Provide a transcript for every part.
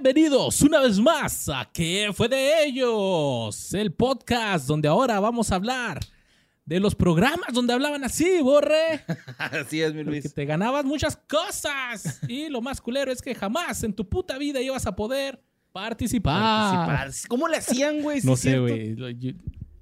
Bienvenidos una vez más a ¿Qué fue de ellos? El podcast donde ahora vamos a hablar de los programas donde hablaban así, borre. Así es, mi Que Luis. te ganabas muchas cosas. Y lo más culero es que jamás en tu puta vida ibas a poder participar. Participar. ¿Cómo le hacían, güey? No sé, güey.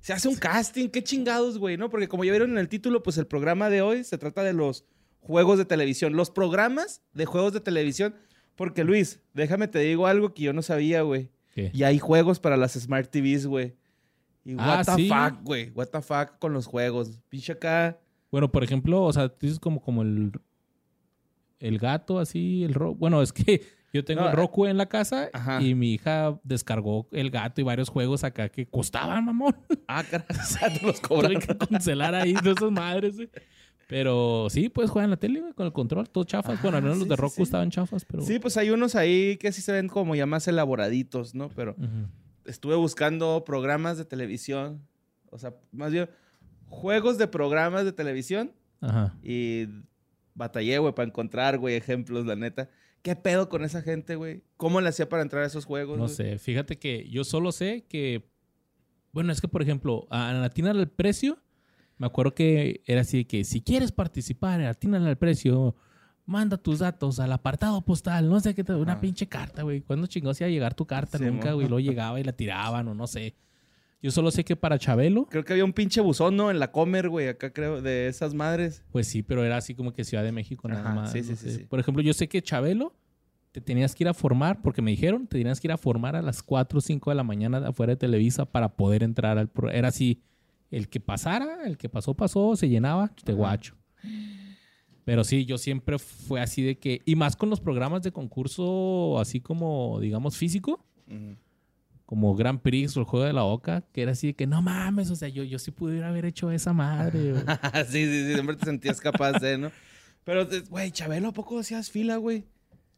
Se hace un casting, qué chingados, güey, ¿no? Porque como ya vieron en el título, pues el programa de hoy se trata de los juegos de televisión. Los programas de juegos de televisión. Porque, Luis, déjame te digo algo que yo no sabía, güey. Y hay juegos para las Smart TVs, güey. Y Ah, what the ¿sí? fuck, güey. What the fuck con los juegos. Pinche acá. Bueno, por ejemplo, o sea, tú dices como, como el, el gato, así, el ro Bueno, es que yo tengo No, el Roku en la casa Ajá. y mi hija descargó el gato y varios juegos acá que costaban, mamón. Ah, carajo. O sea, te los cobran. que cancelar ahí de esas madres, güey. Pero sí, puedes jugar en la tele, güey, con el control, todo chafas. Ah, bueno, al menos los de Roku sí. estaban chafas, pero... Sí, pues hay unos ahí que sí se ven como ya más elaboraditos, ¿no? Pero estuve buscando programas de televisión. O sea, más bien juegos de programas de televisión. Ajá. Y batallé, güey, para encontrar, güey, ejemplos, la neta. ¿Qué pedo con esa gente, güey? ¿Cómo le hacía para entrar a esos juegos? No güey? sé, fíjate que yo solo sé que... Bueno, es que, por ejemplo, a Atínale al precio, me acuerdo que era así de que si quieres participar Atínale al precio, manda tus datos al apartado postal, no sé qué, te- una Ajá. pinche carta, güey. ¿Cuándo chingados iba a llegar tu carta? Sí, Nunca, güey. Luego llegaba y la tiraban o no sé. Yo solo sé que para Chabelo, Creo que había un pinche buzón, ¿no? En la Comer, güey, acá creo, de esas madres. pues sí, pero era así como que Ciudad de México nada Ajá, más. sí, sí, no sí, sé. sí. Por ejemplo, yo sé que Chabelo te tenías que ir a formar, porque me dijeron, te tenías que ir a formar a las 4 o 5 de la mañana afuera de Televisa para poder entrar al pro- Era así, el que pasara, el que pasó, pasó, se llenaba, te guacho. Pero sí, yo siempre fue así de que, y más con los programas de concurso así como, digamos, físico, Ujú. como Grand Prix o el Juego de la Oca, que era así de que no mames, o sea, yo, yo sí pudiera haber hecho esa madre. güey". sí, sí, sí, siempre te sentías capaz de, ¿no? Pero, eh, güey, Chabelo, ¿a poco hacías fila, güey?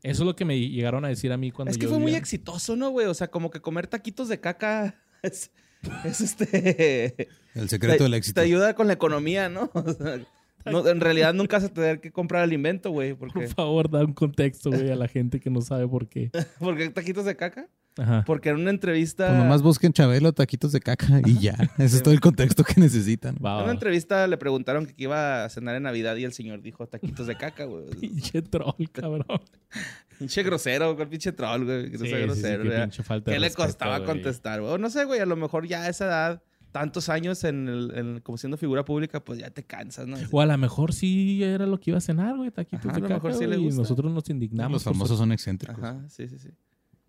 Eso es lo que me llegaron a decir a mí cuando Es que yo fue muy vivía- exitoso, ¿no, güey? O sea, como que comer taquitos de caca es, es este... El secreto te, del éxito. Te ayuda con la economía, ¿no? O sea, no, en realidad nunca vas a tener que comprar alimento, güey. Por Porque, favor, da un contexto, güey, a la gente que no sabe por qué. porque taquitos de caca. Ajá. Porque en una entrevista... Pues nomás busquen Chabelo, taquitos de caca y ya. Ese es todo el contexto que necesitan. En una entrevista le preguntaron que iba a cenar en Navidad y el señor dijo taquitos de caca, güey. Pinche troll, cabrón. Pinche grosero, güey, pinche troll, güey. Que no Sí, sea sí, sí, grosero, qué ¿verdad? pinche falta de ¿Qué le respeto, costaba güey. contestar, güey? No sé, güey, a lo mejor ya a esa edad, tantos años en el, en- como siendo figura pública, pues ya te cansas, ¿no? O a lo mejor sí era lo que iba a cenar, güey, taquitos Ajá, de a lo caca, mejor sí le güey, y gusta. nosotros nos indignamos. Los por famosos son excéntricos. Ajá, sí, sí, sí.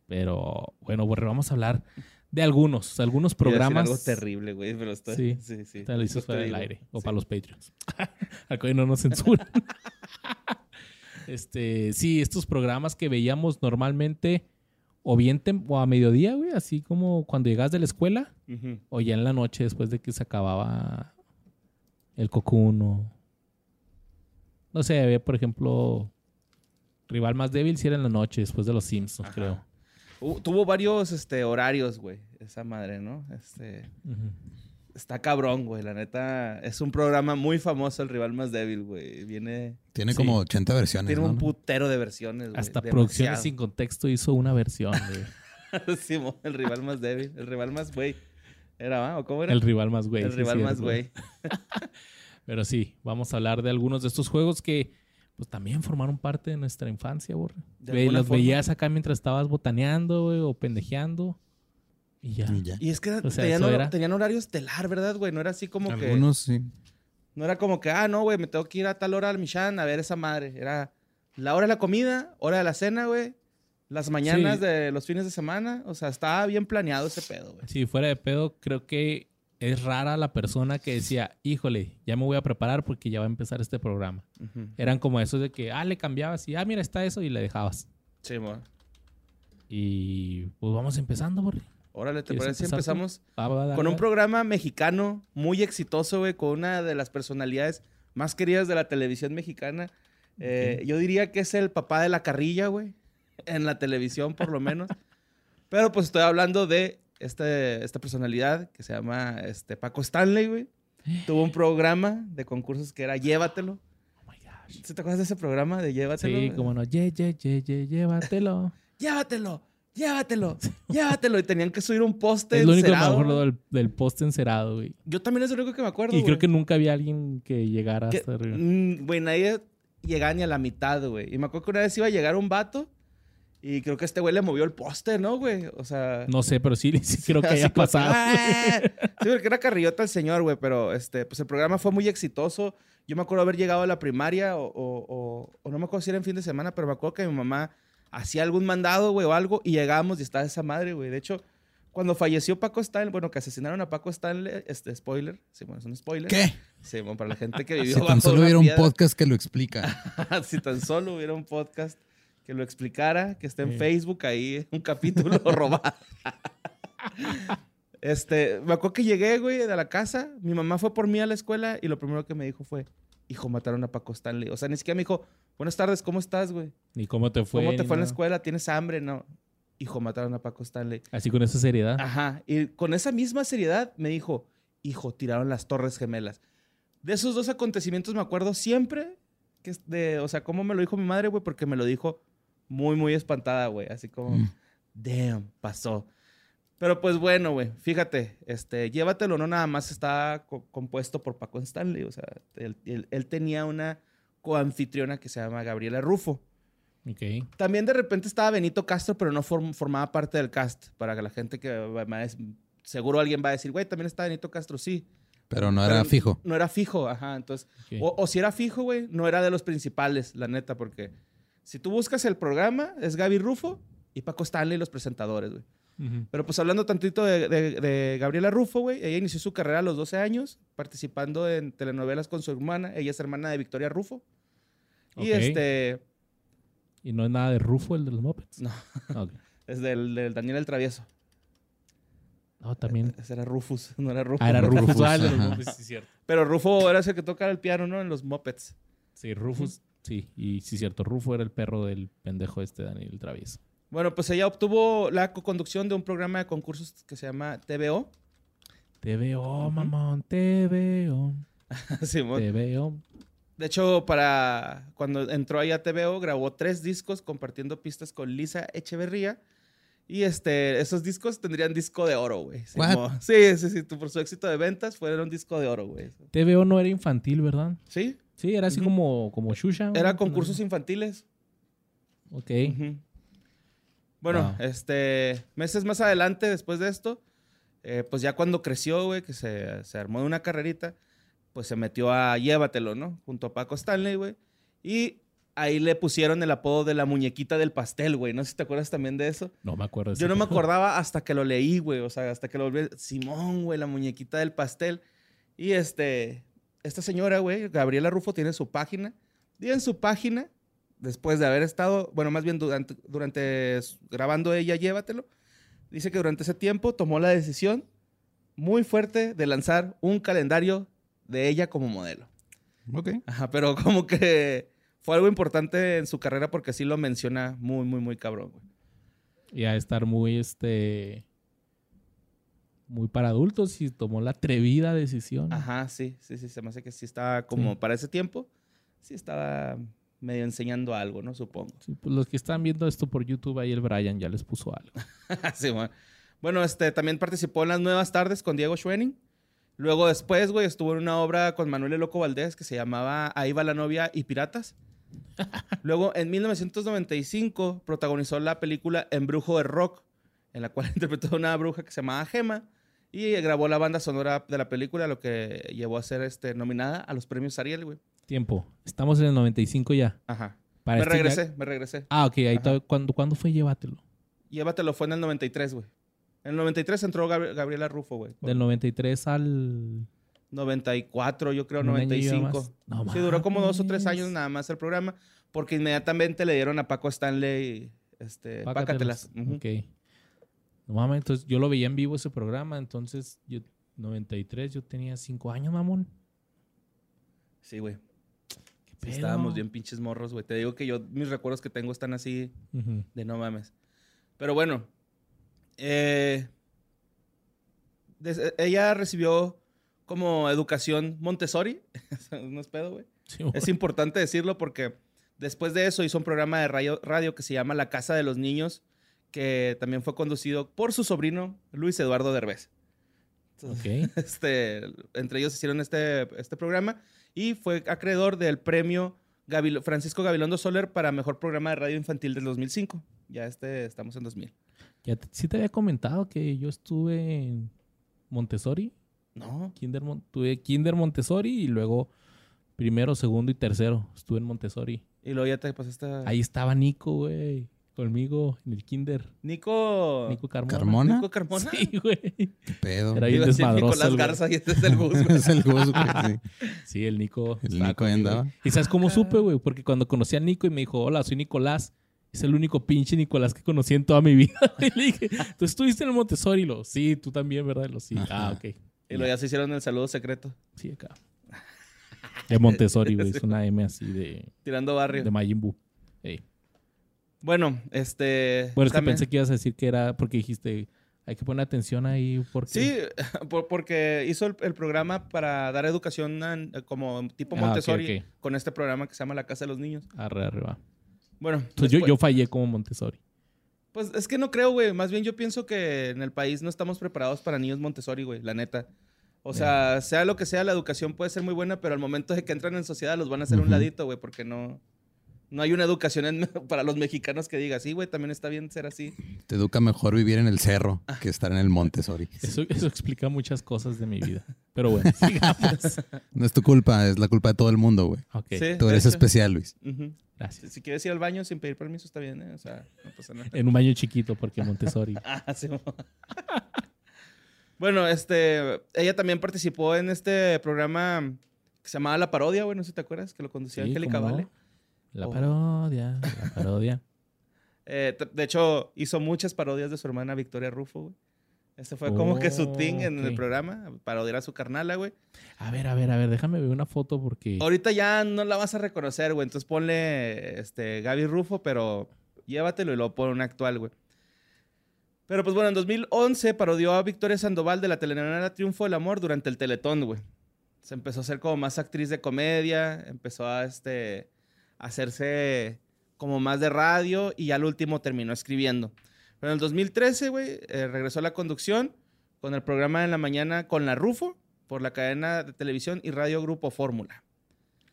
Pero, bueno, borre, vamos a hablar de algunos, algunos programas. algo terrible, güey, pero estoy... Sí. Sí, sí. Te lo Después fuera del aire. O Sí. para los Patreons. Al que hoy no nos censuran. este, sí, estos programas que veíamos normalmente o bien o a mediodía, güey, así como cuando llegas de la escuela, o ya en la noche después de que se acababa el cocoon o... No sé, había, por ejemplo, rival más débil si era en la noche después de los Simpsons, Ajá. creo. Uh, tuvo varios este, horarios, güey, esa madre, ¿no? Este... Está cabrón, güey. La neta, es un programa muy famoso, El Rival Más Débil, güey. Viene... Tiene Sí. como 80 versiones. Tiene ¿no? un putero de versiones, güey. Hasta demasiado. Producciones Sin Contexto hizo una versión, güey. Simón, el rival más débil. El rival más güey. ¿Era, va? ¿O cómo era? El rival más güey. El sí, rival más güey. Pero sí, vamos a hablar de algunos de estos juegos que pues también formaron parte de nuestra infancia, borre. Los forma. veías acá mientras estabas botaneando, güey, o pendejeando. Y ya. Y ya. Y es que O sea, tenían, era- tenían horario estelar, ¿verdad, güey? No era así como que... Algunos sí. No era como que, ah, no, güey, me tengo que ir a tal hora al Michan a ver esa madre. Era la hora de la comida, hora de la cena, güey. Las mañanas Sí. de los fines de semana. O sea, estaba bien planeado ese pedo, güey. Si fuera de pedo, creo que es rara la persona que decía, híjole, ya me voy a preparar porque ya va a empezar este programa. Eran como esos de que, ah, le cambiabas y, ah, mira, está eso y le dejabas. Sí. Y pues vamos empezando, borre. Órale, ¿te ¿Quieres parece si empezamos Ah, va, con un programa mexicano muy exitoso, güey, con una de las personalidades más queridas de la televisión mexicana. Eh, Yo diría que es el papá de la carrilla, güey, en la televisión por lo menos. Pero pues estoy hablando de este, esta personalidad que se llama este, Paco Stanley, güey. Tuvo un programa de concursos que era Llévatelo. Oh my gosh. ¿Sí ¿Te acuerdas de ese programa de Llévatelo? Sí, como no, ye, ye, ye, ye, llévatelo. Llévatelo. llévatelo, llévatelo. Y tenían que subir un poste Es lo único que me acuerdo del, del poste encerado, güey. Yo también es lo único que me acuerdo, Y creo güey. que nunca había alguien que llegara Que- hasta arriba. mm, Güey, nadie llegaba ni a la mitad, güey. Y me acuerdo que una vez iba a llegar un vato y creo que este güey le movió el poste, ¿no, güey? O sea... No sé, pero sí, sí creo que haya pasado. ¡Ah! Sí, porque era carrillota el señor, güey, pero este, pues el programa fue muy exitoso. Yo me acuerdo haber llegado a la primaria o, o- o- o no me acuerdo si era en fin de semana, pero me acuerdo que mi mamá hacía algún mandado, güey, o algo, y llegábamos y estaba esa madre, güey. De hecho, cuando falleció Paco Stanley, bueno, que asesinaron a Paco Stanley, este, spoiler, sí, bueno, es un spoiler. ¿Qué? Sí, bueno, para la gente que vivió Si tan bajo solo hubiera un podcast que lo explica. si tan solo hubiera un podcast que lo explicara, que esté en Sí. Facebook ahí, un capítulo robado. este, me acuerdo que llegué, güey, de la casa. Mi mamá fue por mí a la escuela y lo primero que me dijo fue, hijo, mataron a Paco Stanley. O sea, ni siquiera me dijo, buenas tardes, ¿cómo estás, güey? Ni cómo te fue. ¿Cómo te fue en la escuela? ¿Tienes hambre? No. Hijo, mataron a Paco Stanley. Así con esa seriedad. Ajá. Y con esa misma seriedad me dijo, hijo, tiraron las Torres Gemelas. De esos dos acontecimientos me acuerdo siempre, que de, o sea, cómo me lo dijo mi madre, güey, porque me lo dijo muy, muy espantada, güey. Así como, Mm. damn, pasó. Pero pues bueno, güey, fíjate, este, llévatelo, no nada más está co- compuesto por Paco Stanley, o sea, él, él- él tenía una coanfitriona que se llama Gabriela Rufo. Ok. También de repente estaba Benito Castro, pero no form- formaba parte del cast. Para que la gente que seguro alguien va a decir, güey, también está Benito Castro, sí. Pero no era Pero fijo. No era fijo, ajá. Entonces, o, o si era fijo, güey, no era de los principales, la neta, porque si tú buscas el programa, es Gaby Rufo y Paco Stanley los presentadores, güey. Pero pues hablando tantito de, de- de Gabriela Rufo, güey, ella inició su carrera a los 12 años, participando en telenovelas con su hermana. Ella es hermana de Victoria Rufo. Y este, ¿Y no es nada de Rufo, el de los Muppets? No. Ok. es del, del Daniel el Travieso. No, también. Ese era Rufus, no era Rufo. Ah, era Rufus. Rufus, Ah, el de los ajá. Muppets, sí, cierto. Pero Rufo era ese que toca el piano, ¿no? En los Muppets. Sí, Rufus. Sí, y sí, cierto. Rufo era el perro del pendejo este Daniel Travieso. Bueno, pues ella obtuvo la co-conducción de un programa de concursos que se llama TVO. Ujú. mamón, te veo. Simón. Te veo. De hecho, para cuando entró ahí a TVO, grabó tres discos compartiendo pistas con Lisa Echeverría. Y este, esos discos tendrían disco de oro, güey. Sí, sí, sí. Por su éxito de ventas, fueron un disco de oro, güey. Te veo no era infantil, ¿verdad? Sí, Sí, era así como, como Shusha. era ¿no? concursos infantiles. Ok. Ujú. Bueno, Wow. este, meses más adelante, después de esto, eh, pues ya cuando creció, güey, que se, se armó de una carrerita, pues se metió a Llévatelo, ¿no? Junto a Paco Stanley, güey. Y ahí le pusieron el apodo de la muñequita del pastel, güey. No sé si te acuerdas también de eso. No me acuerdo. Yo no me acordaba hasta que lo leí, güey. O sea, hasta que lo volví. Simón, güey, la muñequita del pastel. Y este, esta señora, güey, Gabriela Rufo, tiene su página. Y en su página, después de haber estado, bueno, más bien durante, grabando ella, llévatelo, dice que durante ese tiempo tomó la decisión muy fuerte de lanzar un calendario de ella como modelo. Ok. Ajá, pero como que fue algo importante en su carrera porque sí lo menciona muy, muy, muy cabrón, güey. Y a estar muy, este... Muy para adultos y tomó la atrevida decisión. Ajá, sí, sí, sí, se me hace que sí estaba como Sí. para ese tiempo, sí estaba medio enseñando algo, ¿no? Supongo. Sí, pues los que están viendo esto por YouTube, ahí el Brian ya les puso algo. Sí, bueno. Bueno, este, también participó en las Nuevas Tardes con Diego Schwenning. Luego después, güey, estuvo en una obra con Manuel El Loco Valdés que se llamaba Ahí va la novia y piratas. Luego, en 1995, protagonizó la película Embrujo de Rock, en la cual interpretó a una bruja que se llamaba Gema y grabó la banda sonora de la película, lo que llevó a ser este, nominada a los premios Ariel, güey. Tiempo. Estamos en el 95 ya. Ajá. Para me este ya- regresé, me regresé. Ah, ok. Ahí. ¿Cuándo, ¿Cuándo fue Llévatelo? Llévatelo, fue en el 93, güey. En el 93 entró Gabri- Gabriela Rufo, güey. Del 93 al... 94, yo creo, Un año y 95. más. No sí, duró como dos o tres años nada más el programa, porque inmediatamente le dieron a Paco Stanley, este, Pácatelas. Ujú. Ok. No mames, entonces yo lo veía en vivo ese programa, entonces yo 93, yo tenía 5 años, mamón. Sí, güey. Estábamos bien pinches morros, güey. Te digo que yo, mis recuerdos que tengo están así de no mames. Pero bueno, eh, ella recibió como educación Montessori. no es pedo, güey. Sí, Es importante decirlo porque después de eso hizo un programa de radio, radio que se llama La Casa de los Niños, que también fue conducido por su sobrino Luis Eduardo Derbez. Entonces, Ok. este, entre ellos hicieron este, este programa y fue acreedor del premio Gavil- Francisco Gabilondo Soler para mejor programa de radio infantil del 2005. Ya este, estamos en 2000. Ya te- sí te había comentado que yo estuve en Montessori. No, Kinder, tuve Kinder Montessori y luego primero, segundo y tercero estuve en Montessori. y luego ya te pasaste. Ahí estaba Nico, güey. Conmigo en el Kinder. Nico... Nico Carmona. ¿Carmona? Nico Carmona. Sí, güey. ¿Qué pedo? Era bien desmadroso. Nicolás. Garza y este es el güey. es el Gus, güey, sí. Sí, el Nico. El Nico ahí andaba. ¿Y sabes cómo supe, güey? Porque cuando conocí a Nico y me dijo, hola, soy Nicolás. Es el único pinche Nicolás que conocí en toda mi vida. Y le dije, ¿tú estuviste en el Montessori? Y lo, sí, tú también, ¿verdad? Y lo, sí. Ajá. Ah, ok. Y luego ya se hicieron el saludo secreto. Sí, acá. De Montessori, güey. Es una M así de, Tirando barrio. de Majin Buu. Ey. Bueno, este... Bueno, es que pensé que ibas a decir que era porque dijiste, hay que poner atención ahí porque... Sí, por- porque hizo el, el programa para dar educación an- como tipo Ah, Montessori con este programa que se llama La Casa de los Niños. Arre, va. Bueno, Entonces yo, después- yo fallé como Montessori. pues es que no creo, güey. Más bien yo pienso que en el país no estamos preparados para niños Montessori, güey, la neta. O sea, sea lo que sea, la educación puede ser muy buena, pero al momento de que entran en sociedad los van a hacer a un ladito, güey, porque no, no hay una educación en- para los mexicanos que diga, sí, güey, también está bien ser así. Te educa mejor vivir en el cerro que estar en el Montessori. Eso, eso explica muchas cosas de mi vida. Pero bueno, sigamos. No es tu culpa, es la culpa de todo el mundo, güey. Ok, Sí, Tú de eres especial, Luis. Gracias. Si quieres ir al baño sin pedir permiso, está bien, ¿eh? O sea, no pasa nada. En un baño chiquito porque Montessori. Ah, sí. bueno, este, ella también participó en este programa que se llamaba La Parodia, güey, no sé si te acuerdas, que lo conducía Sí, Angélica ¿cómo no? La Oh. parodia, la parodia. Eh, de hecho, hizo muchas parodias de su hermana Victoria Rufo, güey. Este fue como que su thing en Oh, ok. el programa, parodiar a su carnala, güey. A ver, a ver, a ver, déjame ver una foto porque... Ahorita ya no la vas a reconocer, güey, entonces ponle este, Gaby Rufo, pero llévatelo y luego pon una actual, güey. Pero pues bueno, en 2011 parodió a Victoria Sandoval de la telenovela Triunfo del Amor durante el Teletón, güey. Se empezó a ser como más actriz de comedia, empezó a este, hacerse como más de radio y ya al último terminó escribiendo. Pero en el 2013, güey, eh, regresó a la conducción con el programa en la mañana con la Rufo por la cadena de televisión y radio Grupo Fórmula.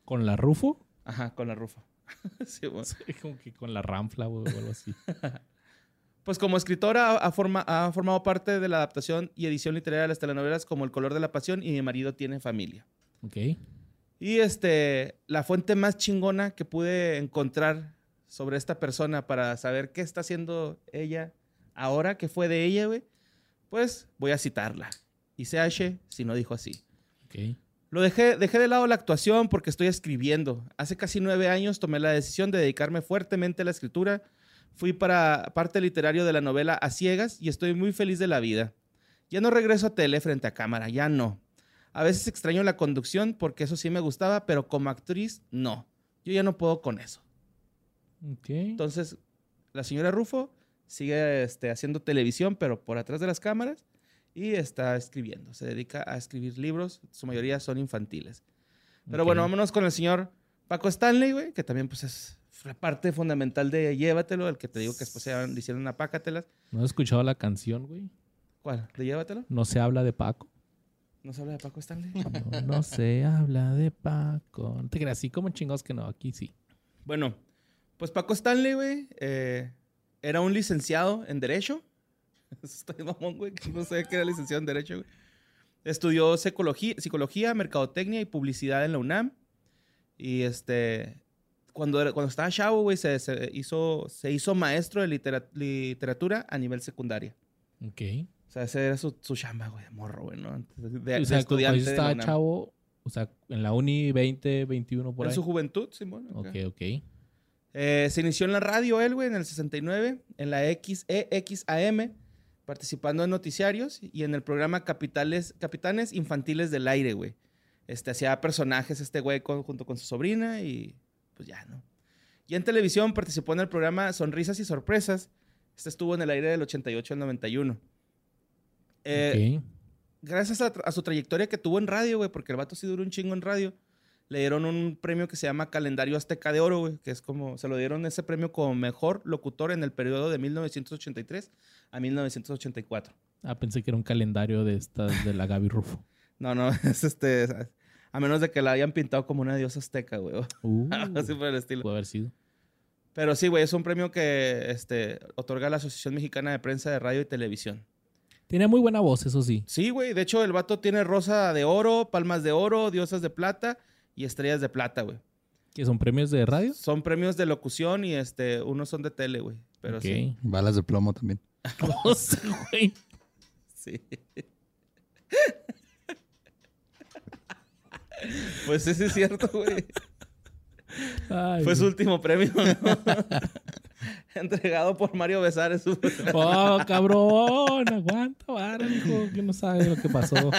¿Con la Rufo? Ajá, con la Rufo. Sí. Sí, como que con la Ranfla güey, o algo así. Pues como escritora ha, ha forma- ha formado parte de la adaptación y edición literaria de las telenovelas como El color de la pasión y Mi marido tiene familia. Ok. Y este, la fuente más chingona que pude encontrar sobre esta persona para saber qué está haciendo ella ahora, qué fue de ella, güey, pues voy a citarla. Y CH si no dijo así. Ok. Lo dejé, dejé de lado la actuación porque estoy escribiendo. Hace casi nueve años tomé la decisión de dedicarme fuertemente a la escritura. Fui para parte literario de la novela A Ciegas y estoy muy feliz de la vida. Ya no regreso a tele frente a cámara, ya no. A veces extraño la conducción porque eso sí me gustaba, pero como actriz, no. Yo ya no puedo con eso. Ok. Entonces, la señora Rufo sigue este, haciendo televisión, pero por atrás de las cámaras, y está escribiendo. Se dedica a escribir libros, su mayoría son infantiles. Pero Ok. bueno, vámonos con el señor Paco Stanley, güey, que también pues es la parte fundamental de Llévatelo, el que te digo que después se hicieron una pácatelas. ¿No has escuchado la canción, güey? ¿Cuál? ¿De Llévatelo? No se habla de Paco. ¿No se habla de Paco Stanley? No, no se habla de Paco. No te creas, así como chingados que no. Aquí sí. Bueno, pues Paco Stanley, güey, eh, era un licenciado en Derecho. De mamón, güey, que no sé que era licenciado en Derecho, güey. Estudió psicología, psicología, mercadotecnia y publicidad en la UNAM. Y este, cuando, era- cuando estaba chavo, güey, se, se hizo, se hizo maestro de litera- literatura a nivel secundaria. Ok. O sea, ese era su, su chamba, güey, de morro, güey, ¿no? Antes De, de o sea, cuando estudiante. de la estaba chavo, o sea, en la uni 20, 21 por En ahí. su juventud, Simón. acá. Ok, ok. Eh, se inició en la radio él, güey, en el 69, en la XEXAM, participando en noticiarios y en el programa Capitales, Capitanes Infantiles del Aire, güey. Este, hacía personajes este güey con- junto con su sobrina y pues ya, ¿no? Y en televisión participó en el programa Sonrisas y Sorpresas. Este estuvo en el aire del 88 al 91. Eh, gracias a, a su trayectoria que tuvo en radio, güey, porque el vato sí duró un chingo en radio, le dieron un premio que se llama Calendario Azteca de Oro, güey, que es como, se lo dieron ese premio como mejor locutor en el periodo de 1983 a 1984. Ah, pensé que era un calendario de estas de la Gaby Rufo. No, no, es este, a menos de que la hayan pintado como una diosa azteca, güey. Uh, Así por el estilo. puede haber sido. Pero sí, güey, es un premio que este, otorga la Asociación Mexicana de Prensa de Radio y Televisión. Tenía muy buena voz, eso sí. Sí, güey, de hecho el vato tiene rosa de oro, palmas de oro, diosas de plata y estrellas de plata, güey. ¿Que son premios de radio? Son premios de locución y este, unos son de tele, güey. Pero Ok. sí. Balas de plomo también. Güey. Sí. pues sí es cierto, güey. Ay, Fue su último premio, ¿no? Entregado por Mario Besares. Oh, cabrón, aguanta, vara, hijo, que no sabe lo que pasó.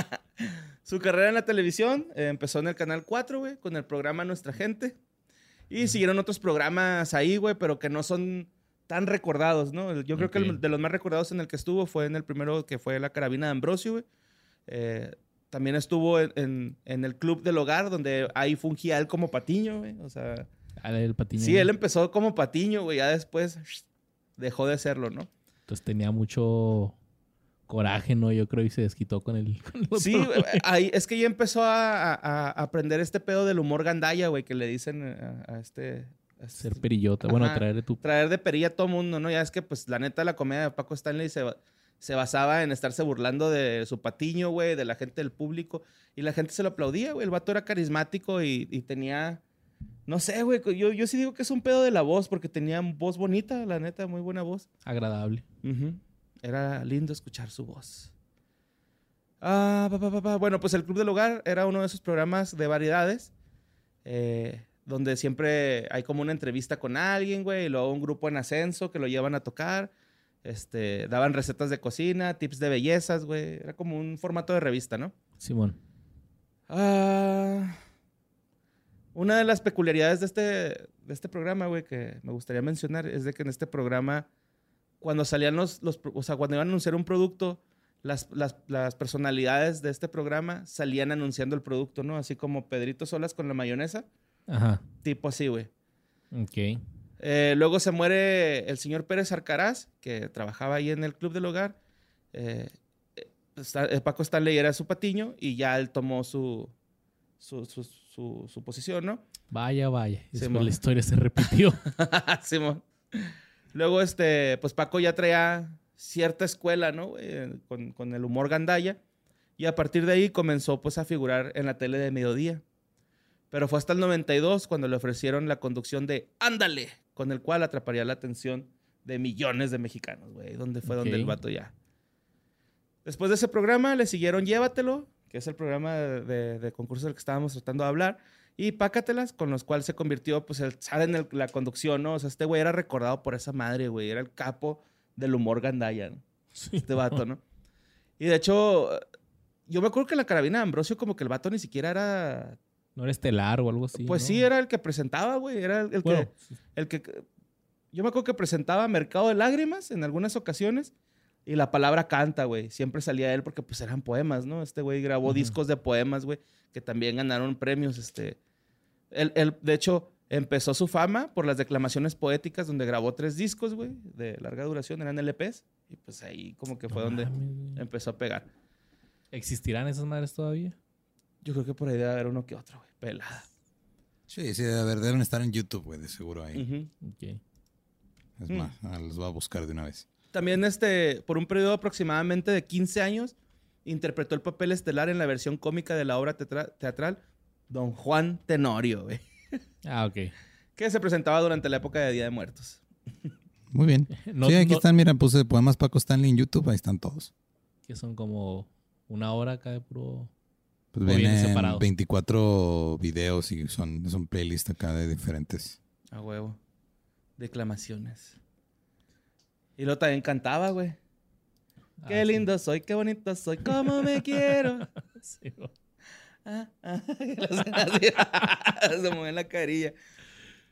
Su carrera en la televisión eh, empezó en el Canal 4, güey, con el programa Nuestra Gente. Y siguieron otros programas ahí, güey, pero que no son tan recordados, ¿no? Yo creo que el- de los más recordados en el que estuvo fue en el primero que fue La Carabina de Ambrosio, güey. Eh, también estuvo en, en- en el Club del Hogar, donde ahí fungía él como patiño, güey. O sea, el patiño. sí, él empezó como patiño, güey. Ya después dejó de serlo, ¿no? Entonces tenía mucho coraje, ¿no? Yo creo y se desquitó con el. con el otro Sí, güey, ahí, es que ya empezó a, a- a aprender este pedo del humor gandaya, güey, que le dicen a, a este... a Ser este- perillota. Bueno, Ajá. traerle tu. traer de perilla a todo mundo, ¿no? Ya es que, pues, la neta, la comedia de Paco Stanley se basaba en estarse burlando de su patiño, güey, de la gente del público. Y la gente se lo aplaudía, güey. El vato era carismático y, y tenía... No sé, güey. Yo, yo sí digo que es un pedo de la voz, porque tenía voz bonita, la neta, muy buena voz. Agradable. Era lindo escuchar su voz. Ah, pa, pa, pa, pa. Bueno, pues el Club del Hogar era uno de esos programas de variedades eh, donde siempre hay como una entrevista con alguien, güey, y luego un grupo en ascenso que lo llevan a tocar. Este, daban recetas de cocina, tips de bellezas, güey. Era como un formato de revista, ¿no? Simón. Ah, una de las peculiaridades de este, de este programa, güey, que me gustaría mencionar es de que en este programa, cuando salían los, los o sea, cuando iban a anunciar un producto, las, las, las personalidades de este programa salían anunciando el producto, ¿no? Así como Pedrito Solas con la mayonesa, Ajá. tipo así, güey. Ok. Eh, luego se muere el señor Pérez Arcaraz, que trabajaba ahí en el Club del Hogar. Eh, está- eh, Paco Stanley era su patiño y ya él tomó su, su, su, su- su posición, ¿no? Vaya, vaya. Después Simón. la historia se repitió. Simón. Luego, este, pues Paco ya traía cierta escuela, ¿no? güey? con, con el humor gandaya. Y a partir de ahí comenzó, pues, a figurar en la tele de mediodía. Pero fue hasta el 92 cuando le ofrecieron la conducción de Ándale, con el cual atraparía la atención de millones de mexicanos, güey. Donde fue donde Ok. el vato ya. Después de ese programa le siguieron Llévatelo, que es el programa de, de- de concurso del que estábamos tratando de hablar, y Pácatelas, con los cuales se convirtió, pues, el zar en el- la conducción, ¿no? O sea, este güey era recordado por esa madre, güey. Era el capo del humor gandaya, ¿no? Este vato, ¿no? Y de hecho, yo me acuerdo que en la carabina de Ambrosio, como que el vato ni siquiera era. No era estelar o algo así. pues ¿no? sí, era el que presentaba, güey. Era el, el Bueno, que. El que. Yo me acuerdo que presentaba Mercado de Lágrimas en algunas ocasiones. Y la palabra canta, güey. Siempre salía él porque pues eran poemas, ¿no? Este güey grabó discos de poemas, güey, que también ganaron premios. Este. Él, él, de hecho, empezó su fama por las declamaciones poéticas, donde grabó tres discos, güey, de larga duración, eran LPs. Y pues ahí como que fue no donde mames, empezó a pegar. ¿Existirán esas madres todavía? Yo creo que por ahí debe haber uno que otro, güey. Pelada. Sí, sí, a ver, deben estar en YouTube, güey, de seguro ahí. Ujú. Ok. Es Mm. más, ah, los voy a buscar de una vez. También, este, por un periodo aproximadamente de 15 años, interpretó el papel estelar en la versión cómica de la obra teatral Don Juan Tenorio, güey, Ah, ok. que se presentaba durante la época de Día de Muertos. Muy bien. No- sí, aquí no- están, mira, puse poemas Paco Stanley en YouTube, ahí están todos. Que son como una hora acá de puro. Pues vienen vienen separados. 24 videos y son, es un playlist acá de diferentes. A huevo. Declamaciones. Y luego también cantaba, güey. Qué Ah, sí. lindo soy, qué bonito soy, cómo me quiero. Sí. Ah, ah, lo. Se mueve la carilla.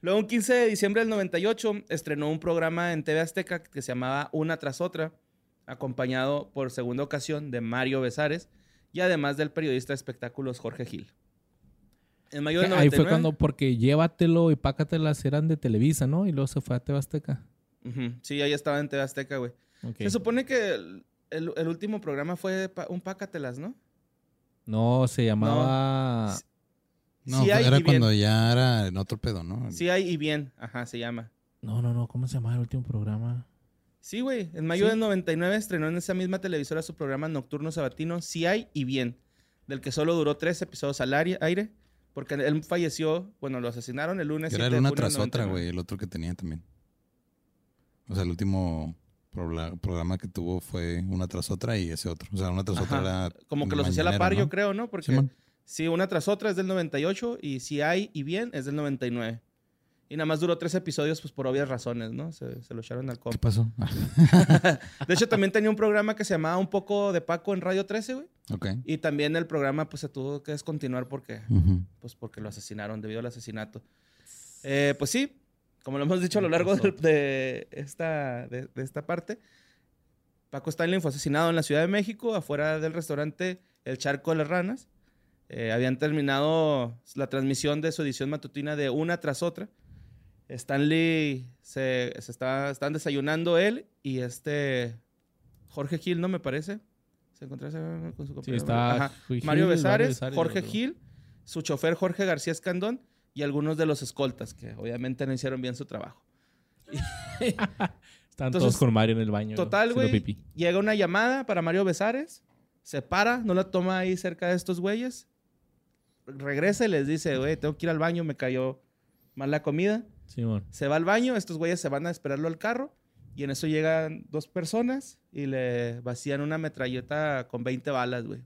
Luego, un 15 de diciembre del 98, estrenó un programa en TV Azteca que se llamaba Una tras otra, acompañado por segunda ocasión de Mario Besares y además del periodista de espectáculos Jorge Gil. En mayo del Ahí 99. fue cuando, porque llévatelo y pácatelas eran de Televisa, ¿no? Y luego se fue a Sí, ahí estaba en TV Azteca, güey. Se supone que el, el- el último programa fue pa- un Pácatelas, ¿no? No, se llamaba... No, sí hay era y bien. cuando ya era en otro pedo, ¿no? Sí hay y bien. Ajá, se llama. No, no, no. ¿Cómo se llamaba el último programa? Sí, güey. En mayo ¿Sí? del 99 estrenó en esa misma televisora su programa nocturno sabatino Sí hay y bien, del que solo duró tres episodios al aire, porque él falleció, bueno, lo asesinaron el lunes. Era 7 de una tras otra, 99. güey. El otro que tenía también. O sea, el último programa que tuvo fue una tras otra y ese otro. O sea, una tras otra era. Como que los hacía a la par, ¿no? yo creo, ¿no? Porque sí, una tras otra es del 98 y Si hay y bien es del 99. Y nada más duró tres episodios, pues por obvias razones, ¿no? Se, se lo echaron al ¿Qué compa. pasó? De hecho, también tenía un programa que se llamaba Un poco de Paco en Radio 13, güey. ok. Y también el programa, pues se tuvo que descontinuar porque pues porque lo asesinaron debido al asesinato. Eh, pues sí, como lo hemos dicho a lo largo de, esta, de, de esta parte, Paco Stanley fue asesinado en la Ciudad de México, afuera del restaurante El Charco de las Ranas. Eh, habían terminado la transmisión de su edición matutina de una tras otra. Stanley se, se está, están desayunando él y este Jorge Gil, ¿no me parece? Se encontraba con su Sí, compañero. está Ajá. Gil, Mario Besares, Besares y Jorge. Gil, su chofer Jorge García Escandón y algunos de los escoltas que obviamente no hicieron bien su trabajo. Están Entonces, todos con Mario en el baño. Total, güey. Llega una llamada para Mario Besares, se para, no la toma ahí cerca de estos güeyes, regresa y les dice, güey, tengo que ir al baño, me cayó mal la comida. Simón. Se va al baño, estos güeyes se van a esperarlo al carro y en eso llegan dos personas y le vacían una metralleta con 20 balas, güey.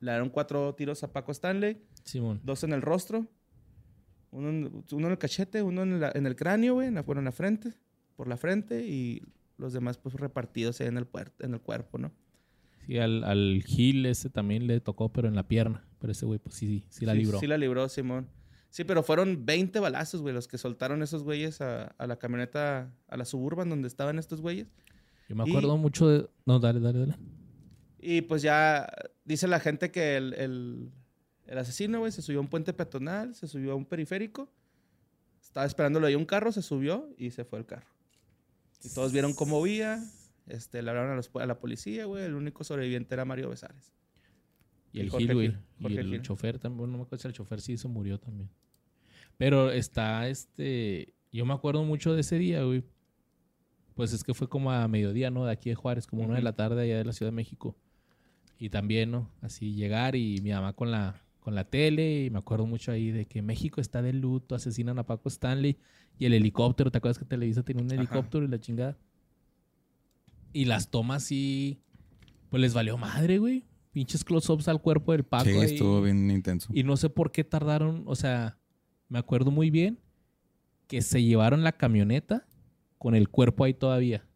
Le dieron cuatro tiros a Paco Stanley, Simón. dos en el rostro, uno en, uno en el cachete, uno en, la- en el cráneo, güey, en la, bueno, en la frente, por la frente y los demás pues repartidos ahí en el, en el cuerpo, ¿no? Sí, al, al Gil ese también le tocó, pero en la pierna. Pero ese güey, pues sí, sí, sí la libró. Sí la libró, Simón. Sí, pero fueron 20 balazos, güey, los que soltaron esos güeyes a, a la camioneta, a la suburban donde estaban estos güeyes. Yo me Y- acuerdo mucho de... No, dale, dale, dale. Y pues ya dice la gente que el, el- el asesino, güey, se subió a un puente peatonal, se subió a un periférico, estaba esperándolo ahí un carro, se subió y se fue el carro. Y todos vieron cómo vía, este, le hablaron a, los- a la policía, güey, el único sobreviviente era Mario Besares. Y el Jorge Gil, Y el Gil. chofer también. bueno, No me acuerdo si el chofer sí se murió también. Pero está este. Yo me acuerdo mucho de ese día, güey. Pues es que fue como a mediodía, ¿no? De aquí de Juárez, como una de la tarde allá de la Ciudad de México. Y también, ¿no? Así llegar y mi mamá con la, con la tele. Y me acuerdo mucho ahí de que México está de luto, asesinan a Paco Stanley. Y el helicóptero, ¿te acuerdas que Televisa tenía un Ajá. helicóptero y la chingada? Y las tomas sí. Pues les valió madre, güey. Pinches close-ups al cuerpo del Paco. Sí, ahí. estuvo bien intenso. Y no sé por qué tardaron, o sea, me acuerdo muy bien que se llevaron la camioneta con el cuerpo ahí todavía.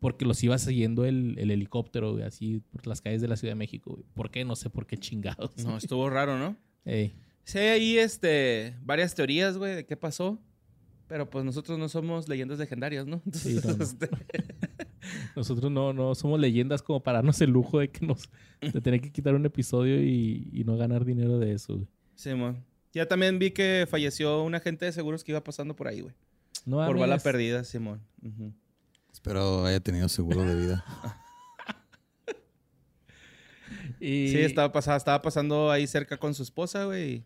Porque los iba siguiendo el, el helicóptero, güey, así por las calles de la Ciudad de México, güey. ¿Por qué? No sé por qué chingados. No, estuvo raro, ¿no? Sí, hay ahí este, varias teorías, güey, de qué pasó. Pero pues nosotros no somos leyendas legendarias, ¿no? Sí, no, no. este, Nosotros no, no somos leyendas como para darnos el lujo de que nos de tener que quitar un episodio y, y no ganar dinero de eso, güey. sí. Ya también vi que falleció un agente de seguros que iba pasando por ahí, güey. No por bala perdida, Simón. Ujú. Espero haya tenido seguro de vida. Y- Sí, estaba, pasando, estaba pasando ahí cerca con su esposa, güey. y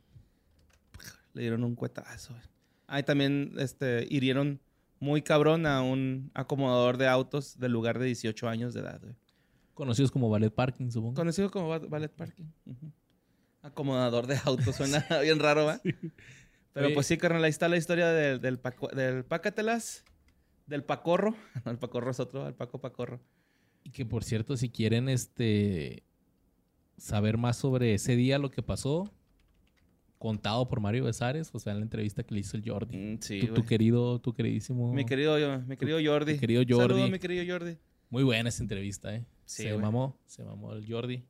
Le dieron un cuetazo, güey. Ahí también este, hirieron muy cabrón a un acomodador de autos del lugar de 18 años de edad, güey. Conocidos como ballet parking, supongo. Conocido como Ballet Parking. Acomodador de autos, suena bien raro, ¿va? Pero Oye. pues sí, carnal, ahí está la historia del, del, del Pácatelas, del Pacorro. No, el Pacorro es otro, el Paco Pacorro. Y que por cierto, si quieren este saber más sobre ese día, lo que pasó, contado por Mario Besares, o sea, en la entrevista que le hizo el Jordi. Mm, sí, tu, tu querido, tu queridísimo. Mi querido, mi querido Jordi. tu querido Jordi. Saludos, mi querido Jordi. Muy buena esa entrevista, ¿eh? Sí, se güey. mamó, se mamó el Jordi.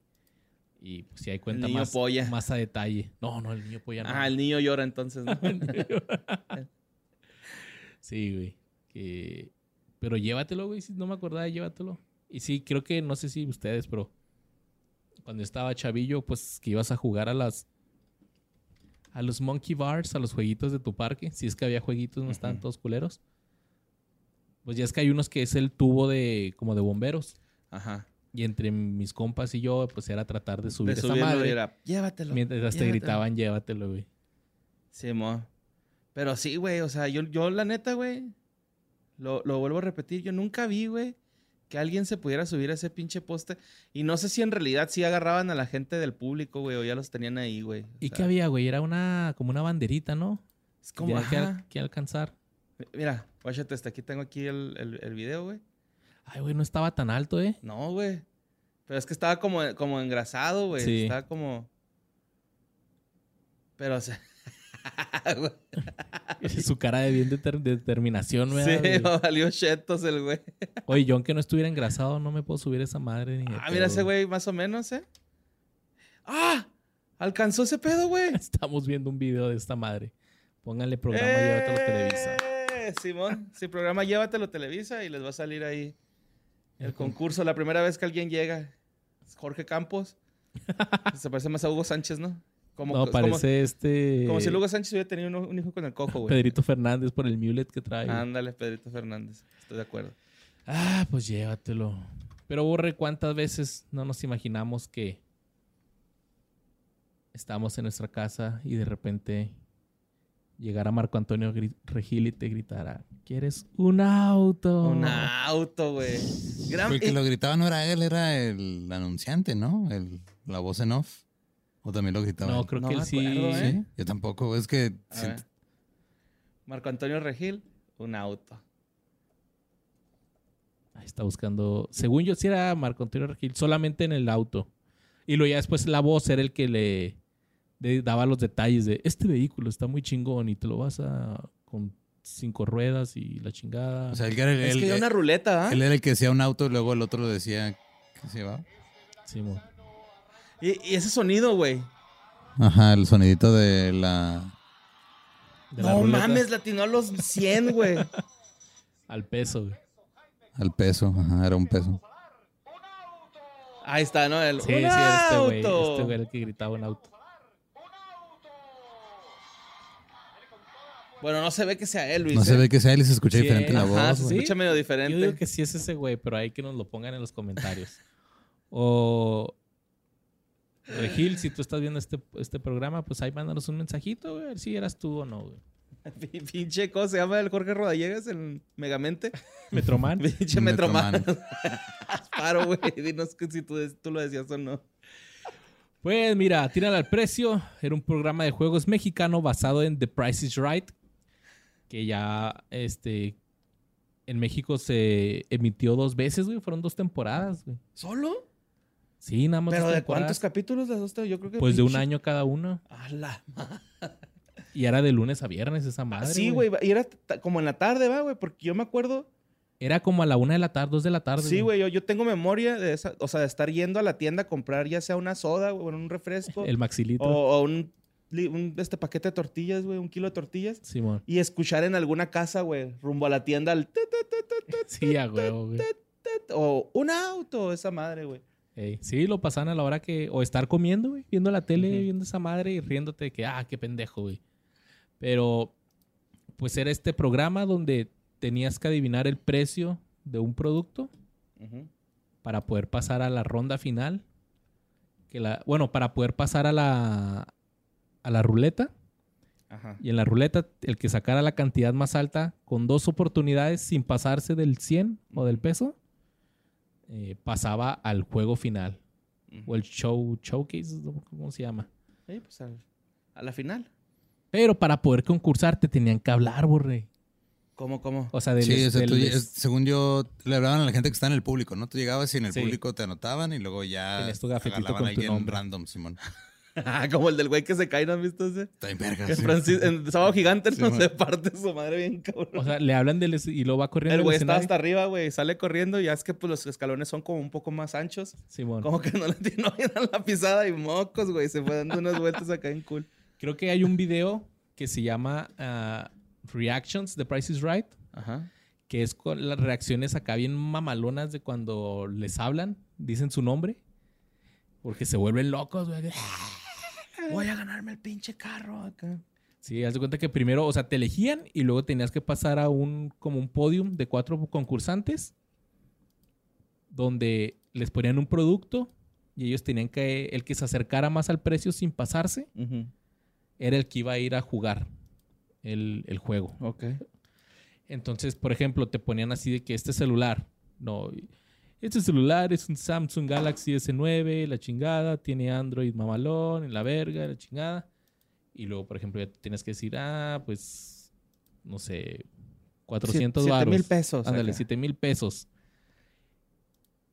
Y pues si hay cuenta niño más, polla. más a detalle. No, no, el niño polla no. Ah, el niño llora entonces, ¿no? sí, güey. Que- Pero llévatelo, güey. si No me acordaba, llévatelo. Y sí, creo que, no sé si ustedes, pero cuando estaba chavillo, pues que ibas a jugar a las a los monkey bars, a los jueguitos de tu parque. Si es que había jueguitos, no estaban Ujú. todos culeros. Pues ya es que hay unos que es el tubo de como de bomberos. Ajá. Y entre mis compas y yo, pues era tratar de subir De esa madre. era, llévatelo. Mientras llévatelo". gritaban, llévatelo, güey. Sí, mo. Pero sí, güey, o sea, yo, yo la neta, güey, lo, lo vuelvo a repetir, yo nunca vi, güey, que alguien se pudiera subir a ese pinche poste. Y no sé si en realidad sí agarraban a la gente del público, güey, o ya los tenían ahí, güey. ¿Y sea, qué había, güey? Era una, como una banderita, ¿no? Es como, que, ajá. al- que alcanzar. Mira, guáchate, hasta aquí tengo aquí el, el, el video, güey. Ay, güey, no estaba tan alto, ¿eh? No, güey. Pero es que estaba como, como engrasado, güey. Sí. Estaba como... Pero, o sea... Su cara de bien deter- de determinación, güey. sí, valió chetos el güey. Oye, yo aunque no estuviera engrasado, no me puedo subir esa madre. Ni Ah, mira ese güey más o menos, ¿eh? ¡Ah! Alcanzó ese pedo, güey. Estamos viendo un video de esta madre. Pónganle programa y llévatelo Televisa. ¡Eh! Simón, sí, programa Llévatelo Televisa y les va a salir ahí el concurso. La primera vez que alguien llega, es Jorge Campos. Se parece más a Hugo Sánchez, ¿no? Como, No, como- parece este. como si el Hugo Sánchez hubiera tenido un, un hijo con el cojo, güey. Pedrito Fernández por el mulet que trae. Ándale, Pedrito Fernández. Estoy de acuerdo. Ah, pues llévatelo. Pero Borre, ¿cuántas veces no nos imaginamos que estamos en nuestra casa y de repente llegara Marco Antonio Regil y te gritara, ¿quieres un auto? Un auto, güey. Gran- El que lo gritaba no era él, era el anunciante, ¿no? El, la voz en off. O también lo gritaba. No, él? creo No que él me sí. acuerdo, ¿eh? Sí, yo tampoco. Es que siento-. Marco Antonio Regil, un auto. Ahí está buscando. Según yo, sí era Marco Antonio Regil, solamente en el auto. Y luego ya después la voz era el que le, le daba los detalles de este vehículo está muy chingón y te lo vas a con cinco ruedas y la chingada. o sea, él, era el- Es que era una ruleta, ¿ah? él era el que decía un auto y luego el otro lo decía. ¿Qué se llevaba? Sí, mo. Y, y ese sonido, güey. Ajá, el sonidito de la. De la No ruleta mames, latinó a los 100, güey. Al peso, güey. Al peso. Ajá, era un peso. Ahí está, ¿no? El, Sí, sí, ¡Un era este güey. Este güey era el que gritaba en auto. Bueno, no se ve que sea él, Luis. No se ¿eh? ve que sea él y se escucha Sí, diferente la Ajá, voz. se güey. escucha medio Yo diferente. digo que sí es ese güey, pero hay que nos lo pongan en los comentarios. O... Regil, si tú estás viendo este, este programa, pues ahí mándanos un mensajito, güey, a ver si eras tú o no, güey. Pin- Pinche cosa, se llama el Jorge Rodallegas, el Megamente. Metroman. Pinche Metroman. Metroman. Paro, güey. Dinos que si tú, tú lo decías o no. Pues mira, Tírala al Precio era un programa de juegos mexicano basado en The Price is Right, que ya este, en México se emitió dos veces, güey, fueron dos temporadas, güey. ¿Solo? Sí, nada más ¿Pero de cuántos capítulos de dos? Yo creo que. Pues de un año cada uno. A la Y era de lunes a viernes esa madre. Ah, sí, güey. Y era como en la tarde, va, güey. Porque yo me acuerdo. Era como a la una de la tarde, dos de la tarde. Sí, güey. Yo, yo tengo memoria de esa. O sea, de estar yendo a la tienda a comprar ya sea una soda, güey, o un refresco. El maxilitro. o, o un, este paquete de tortillas, güey. Un kilo de tortillas. Simón. Y escuchar en alguna casa, güey, rumbo a la tienda el Sí, a güey. o un auto, esa madre, güey. Ey, sí, lo pasaban a la hora que... O estar comiendo, güey. Viendo la tele, viendo esa madre y riéndote de que, ah, qué pendejo, güey. Pero, pues era este programa donde tenías que adivinar el precio de un producto para poder pasar a la ronda final. Que la, bueno, para poder pasar a la, a la ruleta. Ajá. Y en la ruleta, el que sacara la cantidad más alta con dos oportunidades sin pasarse del 100 o del peso, eh, pasaba al juego final. O el show, showcase. ¿cómo se llama? Sí, pues al- a la final. Pero para poder concursar te tenían que hablar, borre. ¿Cómo, cómo? O sea, del, Sí, o sea, del- tú- es- según yo, le hablaban a la gente que está en el público, ¿no? Tú llegabas y en el Sí. público te anotaban y luego ya Tenías tu gafetito con tu nombre. random, Simón. como el del güey que se cae, ¿no has visto ese? Está en verga, En, sí. Francis- en Sábado Gigante Sí, no man. se parte su madre bien cabrón. o sea, le hablan del es- y luego va corriendo. el güey está escenario. hasta arriba, güey. Sale corriendo y ya es que pues, los escalones son como un poco más anchos. Simón. Como que no le tiró bien a la pisada y mocos, güey. Se fue dando unas vueltas acá en cool. Creo que hay un video que se llama ah, Reactions, The Price is Right, Ajá. que es con las reacciones acá bien mamalonas de cuando les hablan, dicen su nombre, porque se vuelven locos, güey. Voy a ganarme el pinche carro acá. Sí, haz de cuenta que primero, o sea, te elegían y luego tenías que pasar a un, como un podium de cuatro concursantes donde les ponían un producto y ellos tenían que, el que se acercara más al precio sin pasarse, era el que iba a ir a jugar el, el juego. Ok. Entonces, por ejemplo, te ponían así de que este celular, no, este celular es un Samsung Galaxy S9, la chingada, tiene Android mamalón, en la verga, la chingada. Y luego, por ejemplo, ya tienes que decir, ah, pues, no sé, 400 Siete baros. mil pesos. Ándale, acá. 7 mil pesos.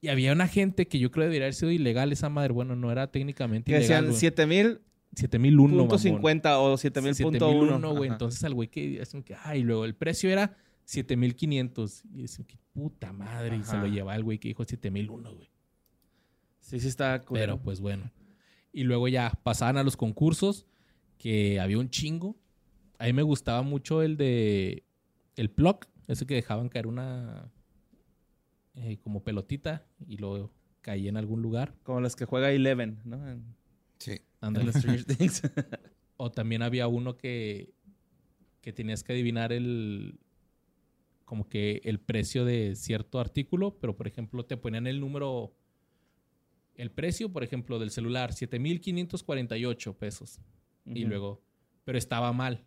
Y había una gente que yo creo debería haber sido ilegal esa madre. Bueno, no era técnicamente Que ilegal. decían güey. 7000 7001, punto mamón. 50 o 7000 punto 7001, 1. güey. Entonces al güey que que, ay, luego el precio era 7500. Y decían que puta madre. Y se lo llevaba el güey que dijo 7001, güey. Sí, sí está culero. Pero pues bueno. Y luego ya pasaban a los concursos, que había un chingo. A mí me gustaba mucho el de el Plock, ese que dejaban caer una eh, como pelotita y luego caía en algún lugar. Como los que juega Eleven, ¿no? En, Sí. Stranger Things. O también había uno que, que tenías que adivinar el como que el precio de cierto artículo, pero por ejemplo te ponían el número, el precio, por ejemplo, del celular, 7.548 pesos. Y Ujú. luego, pero estaba mal.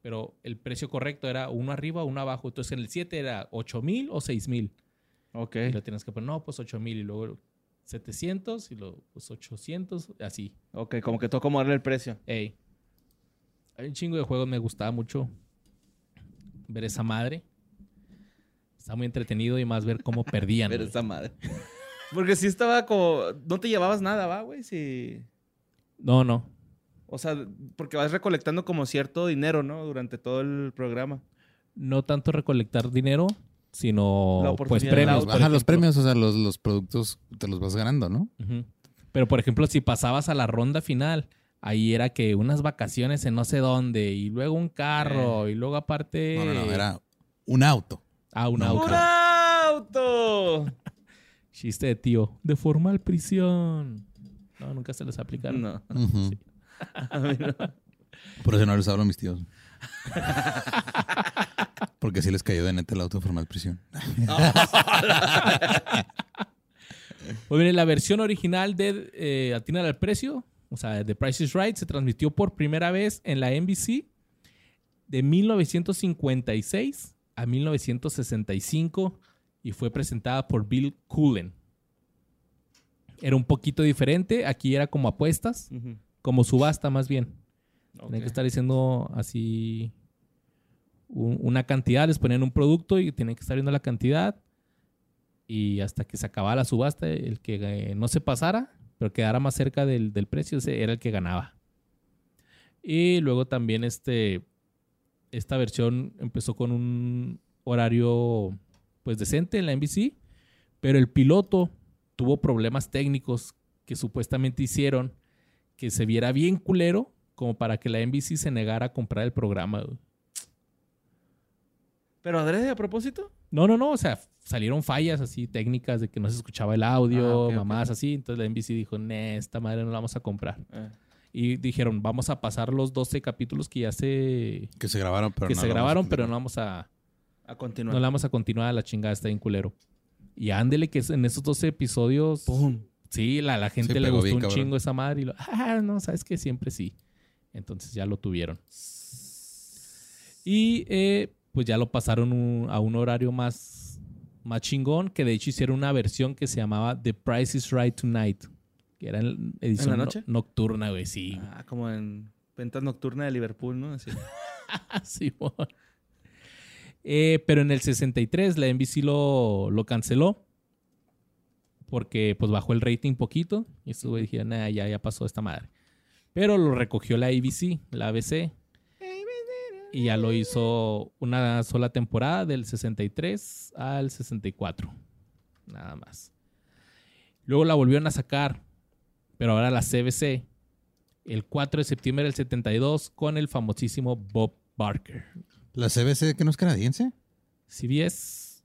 Pero el precio correcto era uno arriba, uno abajo. Entonces en el 7 era 8.000 o 6.000. Ok. Y lo tienes que poner, no, pues 8.000 y luego 700 y luego pues 800, así. Ok, como que tocó moverle el precio. Ey. Hay un chingo de juegos, me gustaba mucho ver esa madre. Está muy entretenido y más ver cómo perdían. Güey. esa madre. Porque sí estaba como... No te llevabas nada, ¿va, güey? Sí... No, no. O sea, porque vas recolectando como cierto dinero, ¿no? Durante todo el programa. No tanto recolectar dinero, sino pues premios. Baja los premios, o sea, los, los productos te los vas ganando, ¿no? Pero por ejemplo, si pasabas a la ronda final, ahí era que unas vacaciones en no sé dónde, y luego un carro, y luego aparte. No, no, no, era un auto. Ah, un auto. ¡Un auto! Chiste de tío. De formal prisión. No, nunca se les aplicaron. No. Ujú. Sí. A mí no. Por eso no les hablo a mis tíos. Porque sí les cayó de neta el auto de formal prisión. Pues bien, la versión original de eh, Atina al Precio, o sea, The Price is Right, se transmitió por primera vez en la NBC de 1956 a 1965 y fue presentada por Bill Cullen. Era un poquito diferente, aquí era como apuestas, como subasta más bien. Tenían Ok. que estar diciendo así un- una cantidad, les ponían un producto y tenían que estar viendo la cantidad. Y hasta que se acababa la subasta, el que eh, no se pasara, pero quedara más cerca del, del precio, ese era el que ganaba. Y luego también este, esta versión empezó con un horario pues decente en la NBC, pero el piloto tuvo problemas técnicos que supuestamente hicieron que se viera bien culero como para que la NBC se negara a comprar el programa. güey. ¿Pero adrede a propósito? No, no, no, o sea, salieron fallas así técnicas de que no se escuchaba el audio, Ah, mamás así, entonces la NBC dijo, "Nee, esta madre no la vamos a comprar." Eh. Y dijeron, "Vamos a pasar los 12 capítulos que ya se Que se grabaron, pero que no se a grabaron, pero continuar. no vamos a A continuar. no la vamos a continuar, la chingada está bien culero." Y ándele que en esos 12 episodios ¡Pum! Sí, la, la gente Sí, le gustó bien, un cabrón. chingo esa madre y lo, ah, no, sabes que siempre sí. Entonces ya lo tuvieron. Y eh, pues ya lo pasaron un- a un horario más, más chingón, que de hecho hicieron una versión que se llamaba The Price is Right Tonight, que era en edición ¿En la no- noche? nocturna, güey, sí. Ah, como en ventas nocturna de Liverpool, ¿no? Así. Simón. Eh, pero en el 63 la NBC lo, lo canceló porque pues bajó el rating poquito y estos güey dijeron, nah, ya, ya pasó esta madre. Pero lo recogió la ABC, la ABC, y ya lo hizo una sola temporada del 63 al 64. Nada más. Luego la volvieron a sacar, pero ahora la CBC, el 4 de septiembre del 72 con el famosísimo Bob Barker. ¿La CBC que no es canadiense? CBS,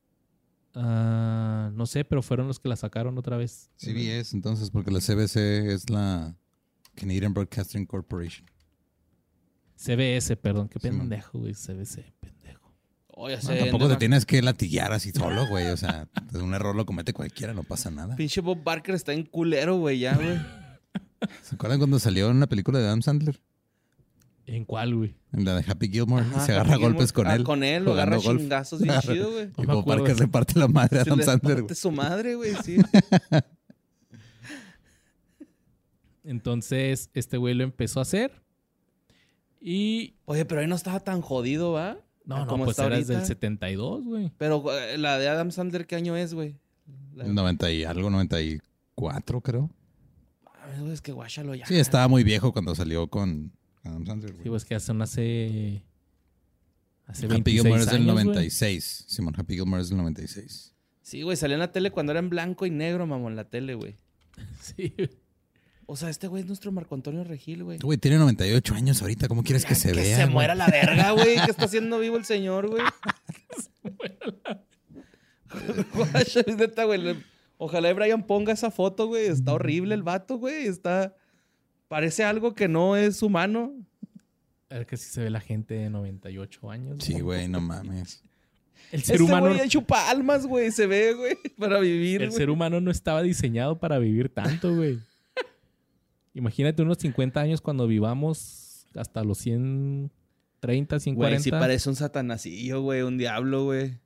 ah, no sé, pero fueron los que la sacaron otra vez. CBS, entonces, porque la CBC es la Canadian Broadcasting Corporation. CBS, perdón. Qué pendejo, güey. CBS, pendejo. Oye, No, se tampoco te tienes que latiguear así solo, güey. O sea, un error lo comete cualquiera, no pasa nada. Pinche Bob Barker está en culero, güey, ya, güey. ¿Se acuerdan cuando salió en la película de Adam Sandler? ¿En cuál, güey? En la de Happy Gilmore. Ajá, se agarra Gilmore- golpes con ah, él. Con él, lo agarra golf. chingazos bien Agarra- chido, güey. Y acuerdo Barker de le parte la madre a Se Adam le Sandler, parte güey. su madre, güey, sí. Entonces, este güey lo empezó a hacer. Y. Oye, pero ahí no estaba tan jodido, ¿va? No, no, Como pues era desde el ahorita. 72, güey. Pero eh, la de Adam Sandler, ¿qué año es, güey? La- El 90 y algo, 94, creo. Mames, es que guáchalo ya. Sí, estaba muy viejo cuando salió con Adam Sandler, Sí, güey. pues que hace hace. Hace Happy 26 Gilmore es del años, güey. 96. Simón, Happy Gilmore es del 96. Sí, güey, salió en la tele cuando era en blanco y negro, mamón, la tele, güey. Sí. O sea, este güey es nuestro Marco Antonio Regil, güey. Güey, tiene 98 años ahorita. ¿Cómo quieres que se que vea? se güey? muera la verga, güey. Que está haciendo vivo el señor, güey. Guacha, es neta, güey. Ojalá y Brian ponga esa foto, güey. Está horrible el vato, güey. Está... Parece algo que no es humano. A ver que sí se ve la gente de 98 años. Sí, güey, no mames. El ser Este humano. güey ha hecho palmas, güey. Se ve, güey, para vivir, El güey. ser humano no estaba diseñado para vivir tanto, güey. Imagínate unos 50 años cuando vivamos hasta los 130, 140. Güey, sí parece un satanacillo, güey. Un diablo, güey.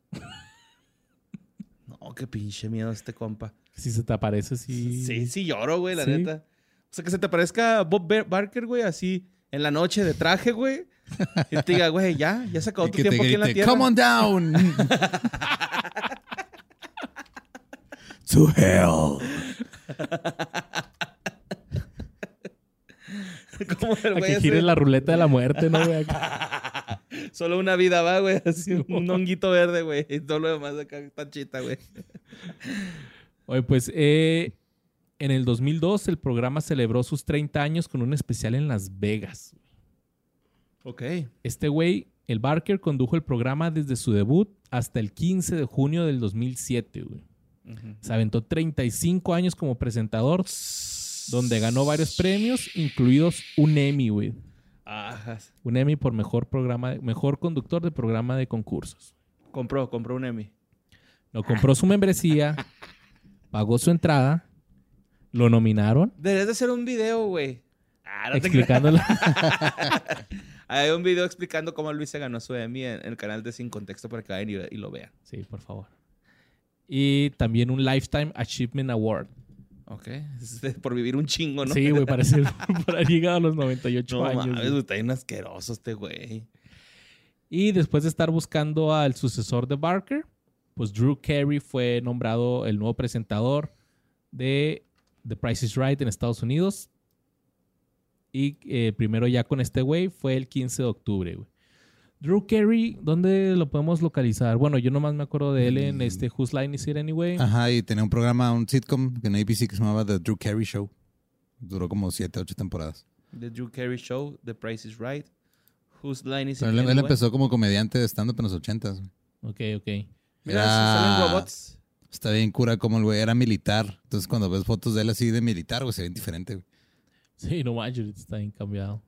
No, qué pinche miedo este compa. Si se te aparece, sí. Sí, sí lloro, güey, la Sí. neta. O sea, que se te parezca Bob Bar- Barker, güey, así en la noche de traje, güey. Y te diga, güey, ya, ya se acabó Y tu tiempo aquí en la tierra. Come on down. to hell. Como el A que gire la ruleta de la muerte, ¿no, güey? Solo una vida va, güey. Así un honguito verde, güey. Y todo lo demás acá está chita, güey. Oye, pues eh, en el 2002 el programa celebró sus 30 años con un especial en Las Vegas. Ok. Este güey, el Barker, condujo el programa desde su debut hasta el 15 de junio del 2007, güey. Se aventó 35 años como presentador, donde ganó varios premios, incluidos un Emmy, güey. Un Emmy por mejor programa, mejor conductor de programa de concursos. Compró, compró un Emmy. Lo compró su membresía, pagó su entrada, lo nominaron, Deberías de hacer un video, güey. Ah, no explicándole. Hay un video explicando cómo Luis se ganó su Emmy en, en el canal de Sin Contexto para que vayan y, y lo vean. Sí, por favor. Y también un Lifetime Achievement Award. Ok. Es por vivir un chingo, ¿no? Sí, güey, parece por haber llegado a los 98 No años. mames, güey, está bien asqueroso este güey. Y después de estar buscando al sucesor de Barker, pues Drew Carey fue nombrado el nuevo presentador de The Price is Right en Estados Unidos. Y eh, primero ya con este güey fue el 15 de octubre, güey. Drew Carey, ¿dónde lo podemos localizar? Bueno, yo nomás me acuerdo de él en Mm. este Whose Line Is It Anyway. Ajá, y tenía un programa, un sitcom en ABC que se llamaba The Drew Carey Show. Duró como 7, 8 temporadas. The Drew Carey Show, The Price is Right. Whose Line is Pero it él, él anyway? empezó como comediante de stand-up en los 80 güey. Ok, ok. Mira, salen robots. Está bien cura como el güey era militar. Entonces cuando ves fotos de él así de militar, güey, se ven diferente, güey. Sí, no manches, está bien cambiado.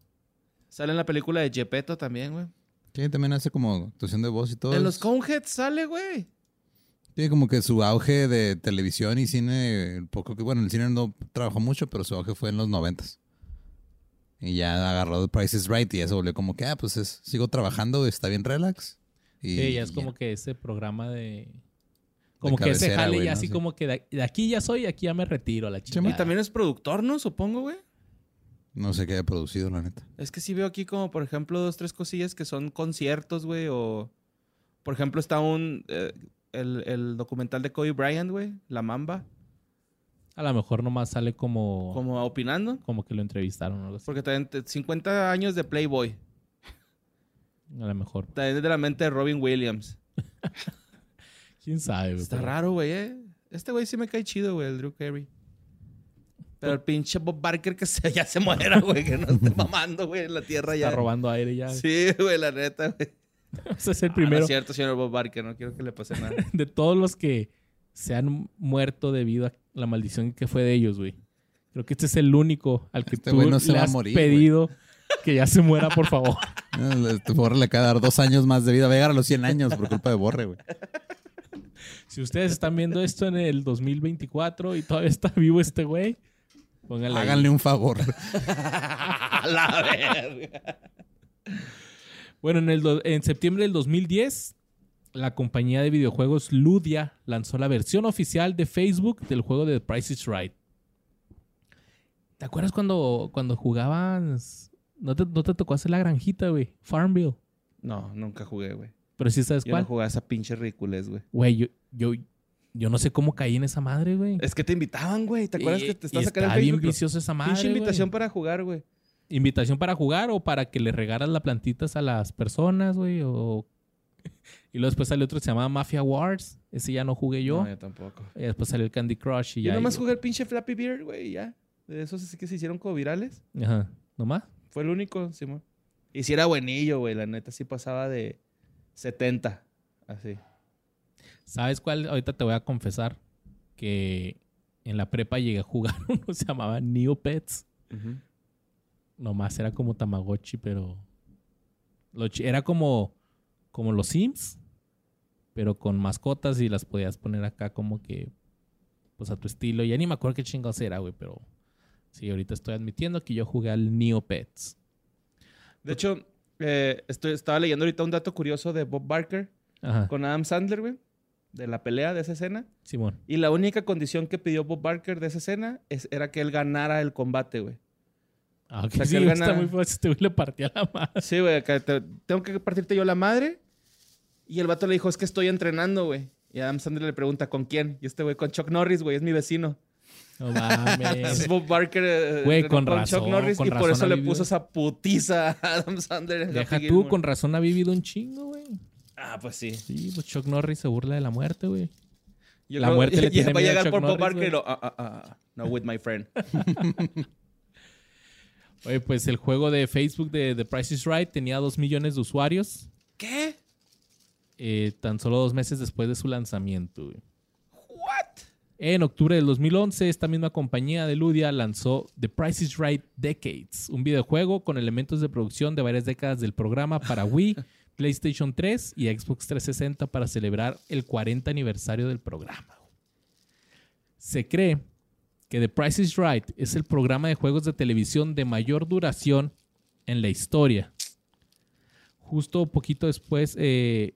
Sale en la película de Gepetto también, güey. Sí, también hace como actuación de voz y todo. En los Coneheads sale, güey. Tiene como que su auge de televisión y cine, poco que, bueno, el cine no trabajó mucho, pero su auge fue en los noventas. Y ya agarró The Price is Right y ya se volvió como que, ah, pues es, sigo trabajando, está bien relax. Y Sí, ya es como que ese programa de. Como que ese jale güey, ya ¿no? así Sí. como que de, de aquí ya soy, aquí ya me retiro a la chica. Y también es productor, ¿no? Supongo, güey. No sé qué haya producido, la neta. Es que sí veo aquí como, por ejemplo, dos, tres cosillas que son conciertos, güey, o... Por ejemplo, está un... eh, el, el documental de Kobe Bryant, güey, La Mamba, A lo mejor nomás sale como, como, como opinando. que lo entrevistaron o algo así. Porque también te- 50 años de Playboy. A lo mejor. También es de la mente de Robin Williams. ¿Quién sabe? güey? Está Pero- raro, güey, ¿eh? Este güey sí me cae chido, güey, el Drew Carey. Pero el pinche Bob Barker que se, ya se muera, güey, que no esté mamando, güey, en la tierra ya. Está robando aire ya. Sí, güey, la neta, güey. Ese es el Ah, no primero es cierto, señor Bob Barker, no quiero que le pase nada. de todos los que se han muerto debido a la maldición que fue de ellos, güey. Creo que este es el único al que Este tú güey no se le has morir, pedido que ya se muera, por favor. No, Borre le acaba de dar dos años más de vida. Va a llegar a los 100 años por culpa de Borre, güey. Si ustedes están viendo esto en el 2024 y todavía está vivo este güey, pónganle ahí. Háganle un favor. A la verga. Bueno, en, el do- en septiembre del 2010, la compañía de videojuegos Ludia lanzó la versión oficial de Facebook del juego de The Price is Right. ¿Te acuerdas cuando, cuando jugabas? No te, no te tocó hacer la granjita, güey. Farmville. No, nunca jugué, güey. Pero sí sabes Yo cuál. no jugaba esa pinche ridiculez, güey. Güey, yo, yo, yo no sé cómo caí en esa madre, güey. Es que te invitaban, güey. ¿Te acuerdas Y- que te estás sacando el bien viciosa esa madre, Pinche invitación güey. para jugar, güey. invitación para jugar o para que le regaras las plantitas a las personas, güey. O... Y luego después salió otro que se llamaba Mafia Wars. Ese ya no jugué yo. No, yo tampoco. Y después salió el Candy Crush y Yo ya. nomás y- jugué el pinche Flappy Bird, güey, ya. De esos así que se hicieron como virales. Ajá. ¿Nomás? Fue el único, Simón. Y si era buenillo, güey. La neta sí pasaba de 70. Así. ¿Sabes cuál? Ahorita te voy a confesar que en la prepa llegué a jugar uno que se llamaba Neopets. Nomás era como Tamagotchi, pero... era como, como los Sims, pero con mascotas y las podías poner acá como que... Pues a tu estilo. Ya ni me acuerdo qué chingados era, güey, pero... Sí, ahorita estoy admitiendo que yo jugué al Neopets. De hecho, eh, estoy, estaba leyendo ahorita un dato curioso de Bob Barker Ajá. con Adam Sandler, güey. De la pelea de esa escena. Simón. Y la única condición que pidió Bob Barker de esa escena es- era que él ganara el combate, güey. Ah, ok. sea, que sí, él está muy fácil. Este güey le partía la madre. Sí, güey, te- tengo que partirte yo la madre. Y el vato le dijo, es que estoy entrenando, güey. Y Adam Sandler le pregunta, ¿con quién? Y este güey, con Chuck Norris, güey, es mi vecino. No Es mames. Bob Barker eh, Güey, con razón, Chuck Norris con y por eso le puso esa putiza a Adam Sandler. Deja tú, Gilmore. con razón ha vivido un chingo, güey. Ah, pues sí. Sí, pues Chuck Norris se burla de la muerte, güey. Yo La creo- muerte le y- tiene va a miedo a llegar Chuck por güey. y lo, ah, ah, ah, no with my friend. Oye, pues el juego de Facebook de The Price is Right tenía 2 millones de usuarios ¿Qué? eh, tan solo dos meses después de su lanzamiento, güey. What? En octubre del 2011, esta misma compañía de Ludia lanzó The Price is Right Decades, un videojuego con elementos de producción de varias décadas del programa para Wii, PlayStation 3 y Xbox 360 para celebrar el 40 aniversario del programa. Se cree que The Price is Right es el programa de juegos de televisión de mayor duración en la historia. Justo poquito después, eh,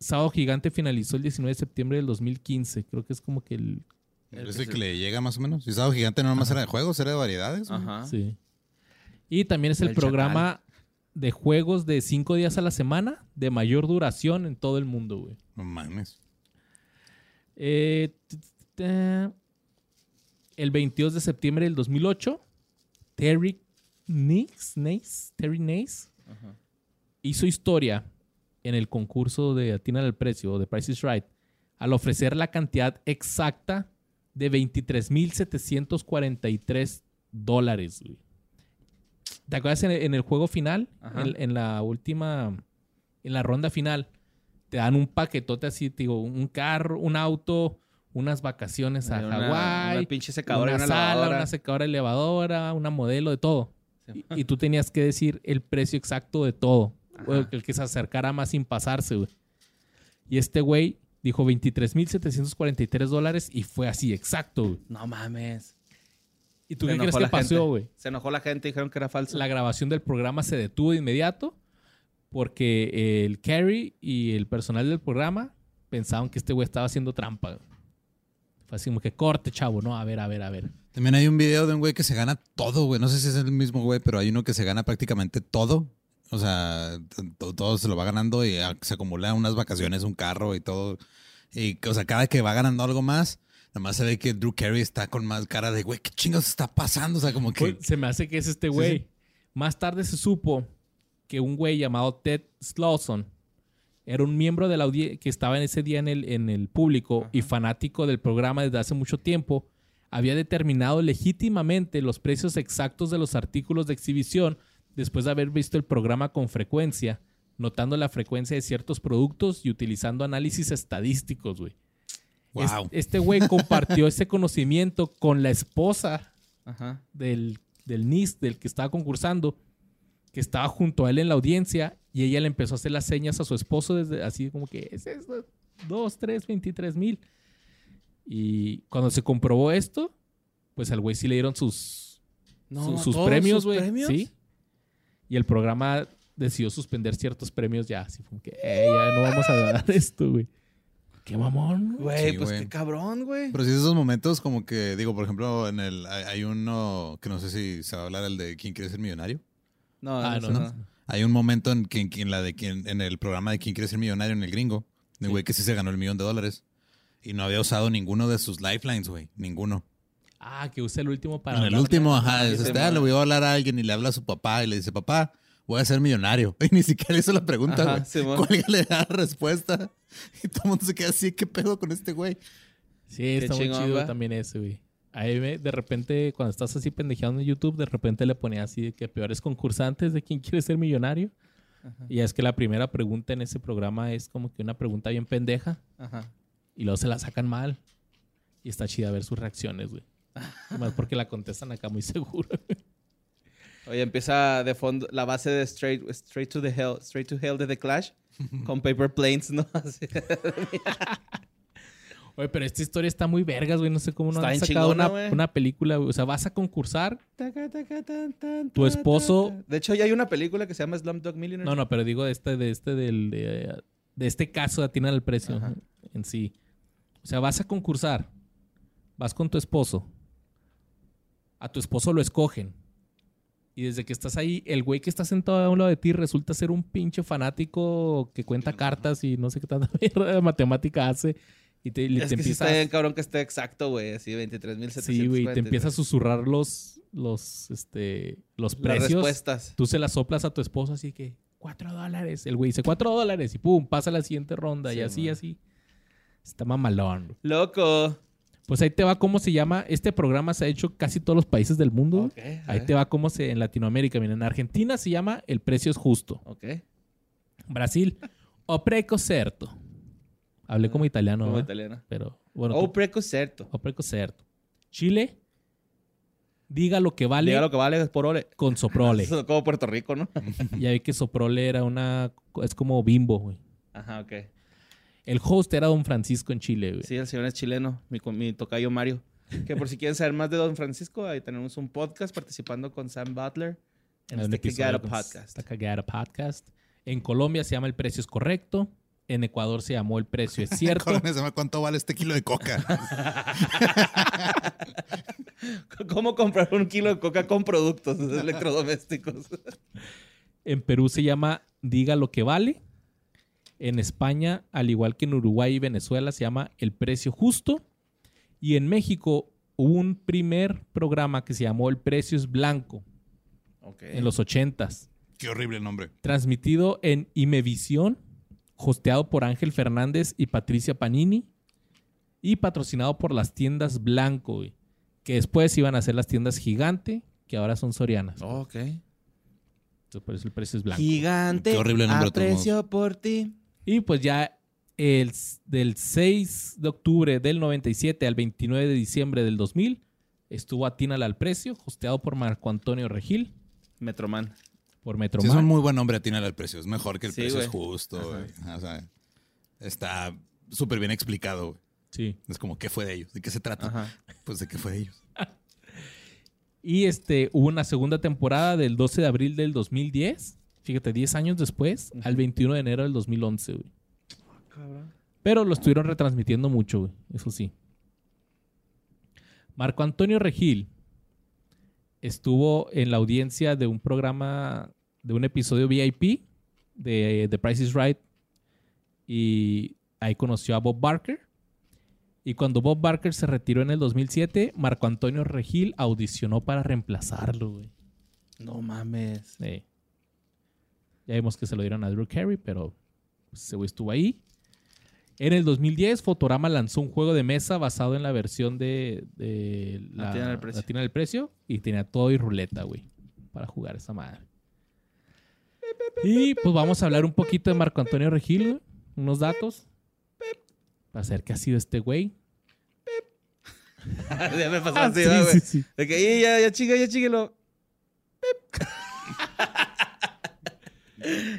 Sábado Gigante finalizó el 19 de septiembre del 2015. Creo que es como que el, Es el que le llega más o menos. Si Sábado Gigante no nomás era de juegos, era de variedades. Ajá. Sí. Y también es el, El programa de juegos de cinco días a la semana de mayor duración en todo el mundo, güey. No mames. Eh, el 22 de septiembre del 2008, Terry Nix, Nace, Terry Nace Ajá. hizo historia en el concurso de Atina al Precio, de Price is Right, al ofrecer la cantidad exacta de 23.743 dólares. güey. ¿Te acuerdas en el, en el juego final? En, en la última, en la ronda final, te dan un paquetote así, te digo, un carro, un auto, unas vacaciones a Una- Hawái, Una pinche secadora una una sala, lavadora. una secadora elevadora, una modelo, de todo. Sí. Y, y tú tenías que decir el precio exacto de todo. Ajá. el que se acercara más sin pasarse, güey. Y este güey dijo 23.743 dólares y fue así, exacto, güey. No mames. ¿Y tú Se qué crees que pasó, güey? Se enojó la gente y dijeron que era falso. La grabación del programa se detuvo de inmediato porque el Carrie y el personal del programa pensaban que este güey estaba haciendo trampa. Fue así como que corte, chavo, ¿no? A ver, a ver, a ver. También hay un video de un güey que se gana todo, güey. No sé si es el mismo güey, pero hay uno que se gana prácticamente todo. O sea, todo se lo va ganando y ah, se acumula unas vacaciones, un carro y todo. Y, o sea, cada que va ganando algo más, nada más se ve que Drew Carey está con más cara de, güey, ¿qué chingos está pasando? O sea, como que... Se me hace que es este güey. Más tarde se supo que un güey llamado Ted Slawson era un miembro de la audiencia que estaba en ese día en el, en el público y fanático del programa desde hace mucho tiempo. Había determinado legítimamente los precios exactos de los artículos de exhibición después de haber visto el programa con frecuencia, notando la frecuencia de ciertos productos y utilizando análisis estadísticos, güey. Wow. Este güey compartió ese conocimiento con la esposa Ajá. del, del NIS, del que estaba concursando, que estaba junto a él en la audiencia y ella le empezó a hacer las señas a su esposo desde así como que es eso, 2, 3, 23 mil. Y cuando se comprobó esto, pues al güey sí le dieron sus, su- sus ¿todos premios, güey. Sí. Y el programa decidió suspender ciertos premios ya. Así como que, "Eh, ya no vamos a dar esto, güey. Qué mamón. güey. Güey, Sí, pues güey. qué cabrón, güey. Pero sí, esos momentos como que, digo, por ejemplo, en el hay, hay uno que no sé si se va a hablar, el de ¿Quién quiere ser millonario? No, Ah, no, no. no. Hay un momento en que en, la de quien, en el programa de ¿Quién quiere ser millonario? en el gringo, de Sí. güey que sí se ganó el millón de dólares y no había usado ninguno de sus lifelines, güey, ninguno. Ah, que usa el último para. en el último, ajá, dice, sí, "Ah, le voy a hablar a alguien y le habla a su papá y le dice, papá, voy a ser millonario. Y ni siquiera hizo la pregunta, güey. ¿Cuál le da la respuesta? Y todo el mundo se queda así, ¿qué pedo con este güey? Sí, está muy chido ¿va? también ese, güey. Ahí me- de repente, cuando estás así pendejeando en YouTube, de repente le ponía así de que peores concursantes de quién quiere ser millonario. Y es que la primera pregunta en ese programa es como que una pregunta bien pendeja Ajá. y luego se la sacan mal. Y está chida ver sus reacciones, güey. Más porque la contestan acá muy seguro. Oye, empieza de fondo la base de Straight, straight to the Hell, Straight to Hell de The Clash con Paper Planes, ¿no? Oye, pero esta historia está muy vergas, güey. No sé cómo no Está han sacado chingona, una, película, güey. O sea, vas a concursar. Tu esposo-. De hecho, ya hay una película que se llama Slumdog Millionaire. No, no, pero digo de este, de este, del, de, de este caso de atinar al precio Ajá. en sí. O sea, vas a concursar. Vas con tu esposo. A tu esposo lo escogen. Y desde que estás ahí, el güey que está sentado a un lado de ti resulta ser un pinche fanático que cuenta cartas y no sé qué tanta mierda de matemática hace. Y te, Es te que empieza está bien cabrón que esté exacto, güey. Así, 23.743. Sí, güey, te empieza a susurrar los, los, este, los Las precios. respuestas. Tú se las soplas a tu esposo así que, cuatro dólares. El güey dice, cuatro dólares. Y pum, pasa a la siguiente ronda. Sí, y así, man. así. Está mamalón. Loco. Pues ahí te va cómo se llama. Este programa se ha hecho casi todos los países del mundo. Ahí te va cómo se en Latinoamérica. Mira, en Argentina se llama El precio es justo. Ok. Brasil, O preco certo. Hablé como italiano, Como ¿verdad? italiana. Pero bueno, O tú- preco certo. O preco certo. Chile, diga lo que vale Diga lo que vale es por ole. con soprole. Eso Como Puerto Rico, ¿no? ya vi que soprole era una... Es como bimbo, güey. Ajá, ok. El host era Don Francisco en Chile, güey. Sí, el señor es chileno, mi, mi tocayo Mario. Que por si quieren saber más de Don Francisco, ahí tenemos un podcast participando con Sam Butler en este episodio Cagada Podcast. Cagada Podcast. En Colombia se llama El Precio es Correcto. En Ecuador se llamó El Precio es Cierto. Colombia se llama, ¿Cuánto vale este kilo de coca? ¿Cómo comprar un kilo de coca con productos electrodomésticos? en Perú se llama Diga lo que vale. En España, al igual que en Uruguay y Venezuela, se llama El Precio Justo. Y en México hubo un primer programa que se llamó El Precio es Blanco en los ochentas. Qué horrible nombre. transmitido en Imevisión, hosteado por Ángel Fernández y Patricia Panini, y patrocinado por las tiendas Blanco, güey, que después iban a ser las tiendas Gigante, que ahora son Sorianas. Ok. Entonces, por eso el precio es blanco. Gigante. Qué horrible nombre Aprecio por ti. Y pues ya el, del 6 de octubre del 97 al 29 de diciembre del 2000 estuvo Atínala al Precio, hosteado por Marco Antonio Regil, Metroman. por Sí, Metroman. es un muy buen nombre atinarle al precio. Es mejor que el Sí, precio es justo. O sea, está súper bien explicado. Sí. Es como, ¿qué fue de ellos? ¿De qué se trata? Ajá. Pues de qué fue de ellos. Y este, hubo una segunda temporada del 12 de abril del 2010. Fíjate, 10 años después, al 21 de enero del 2011, güey. Pero lo estuvieron retransmitiendo mucho, güey. Eso sí. Marco Antonio Regil estuvo en la audiencia de un programa, de un episodio VIP de The Price is Right. Y ahí conoció a Bob Barker. Y cuando Bob Barker se retiró en el 2007, Marco Antonio Regil audicionó para reemplazarlo, güey. No mames. Sí. Ya vimos que se lo dieron a Drew Carey, pero ese güey estuvo ahí. En el 2010, Fotorama lanzó un juego de mesa basado en la versión de, de la, La del Precio. la del Precio y tenía todo y ruleta, güey, para jugar esa madre. Y pues vamos a hablar un poquito de Marco Antonio Regil, güey, unos datos. Para saber qué ha sido este güey. ya me pasó Ah, así, sí, ¿va, güey. sí, sí. De que, "Y, ya, ya chinga, ya chíguelo.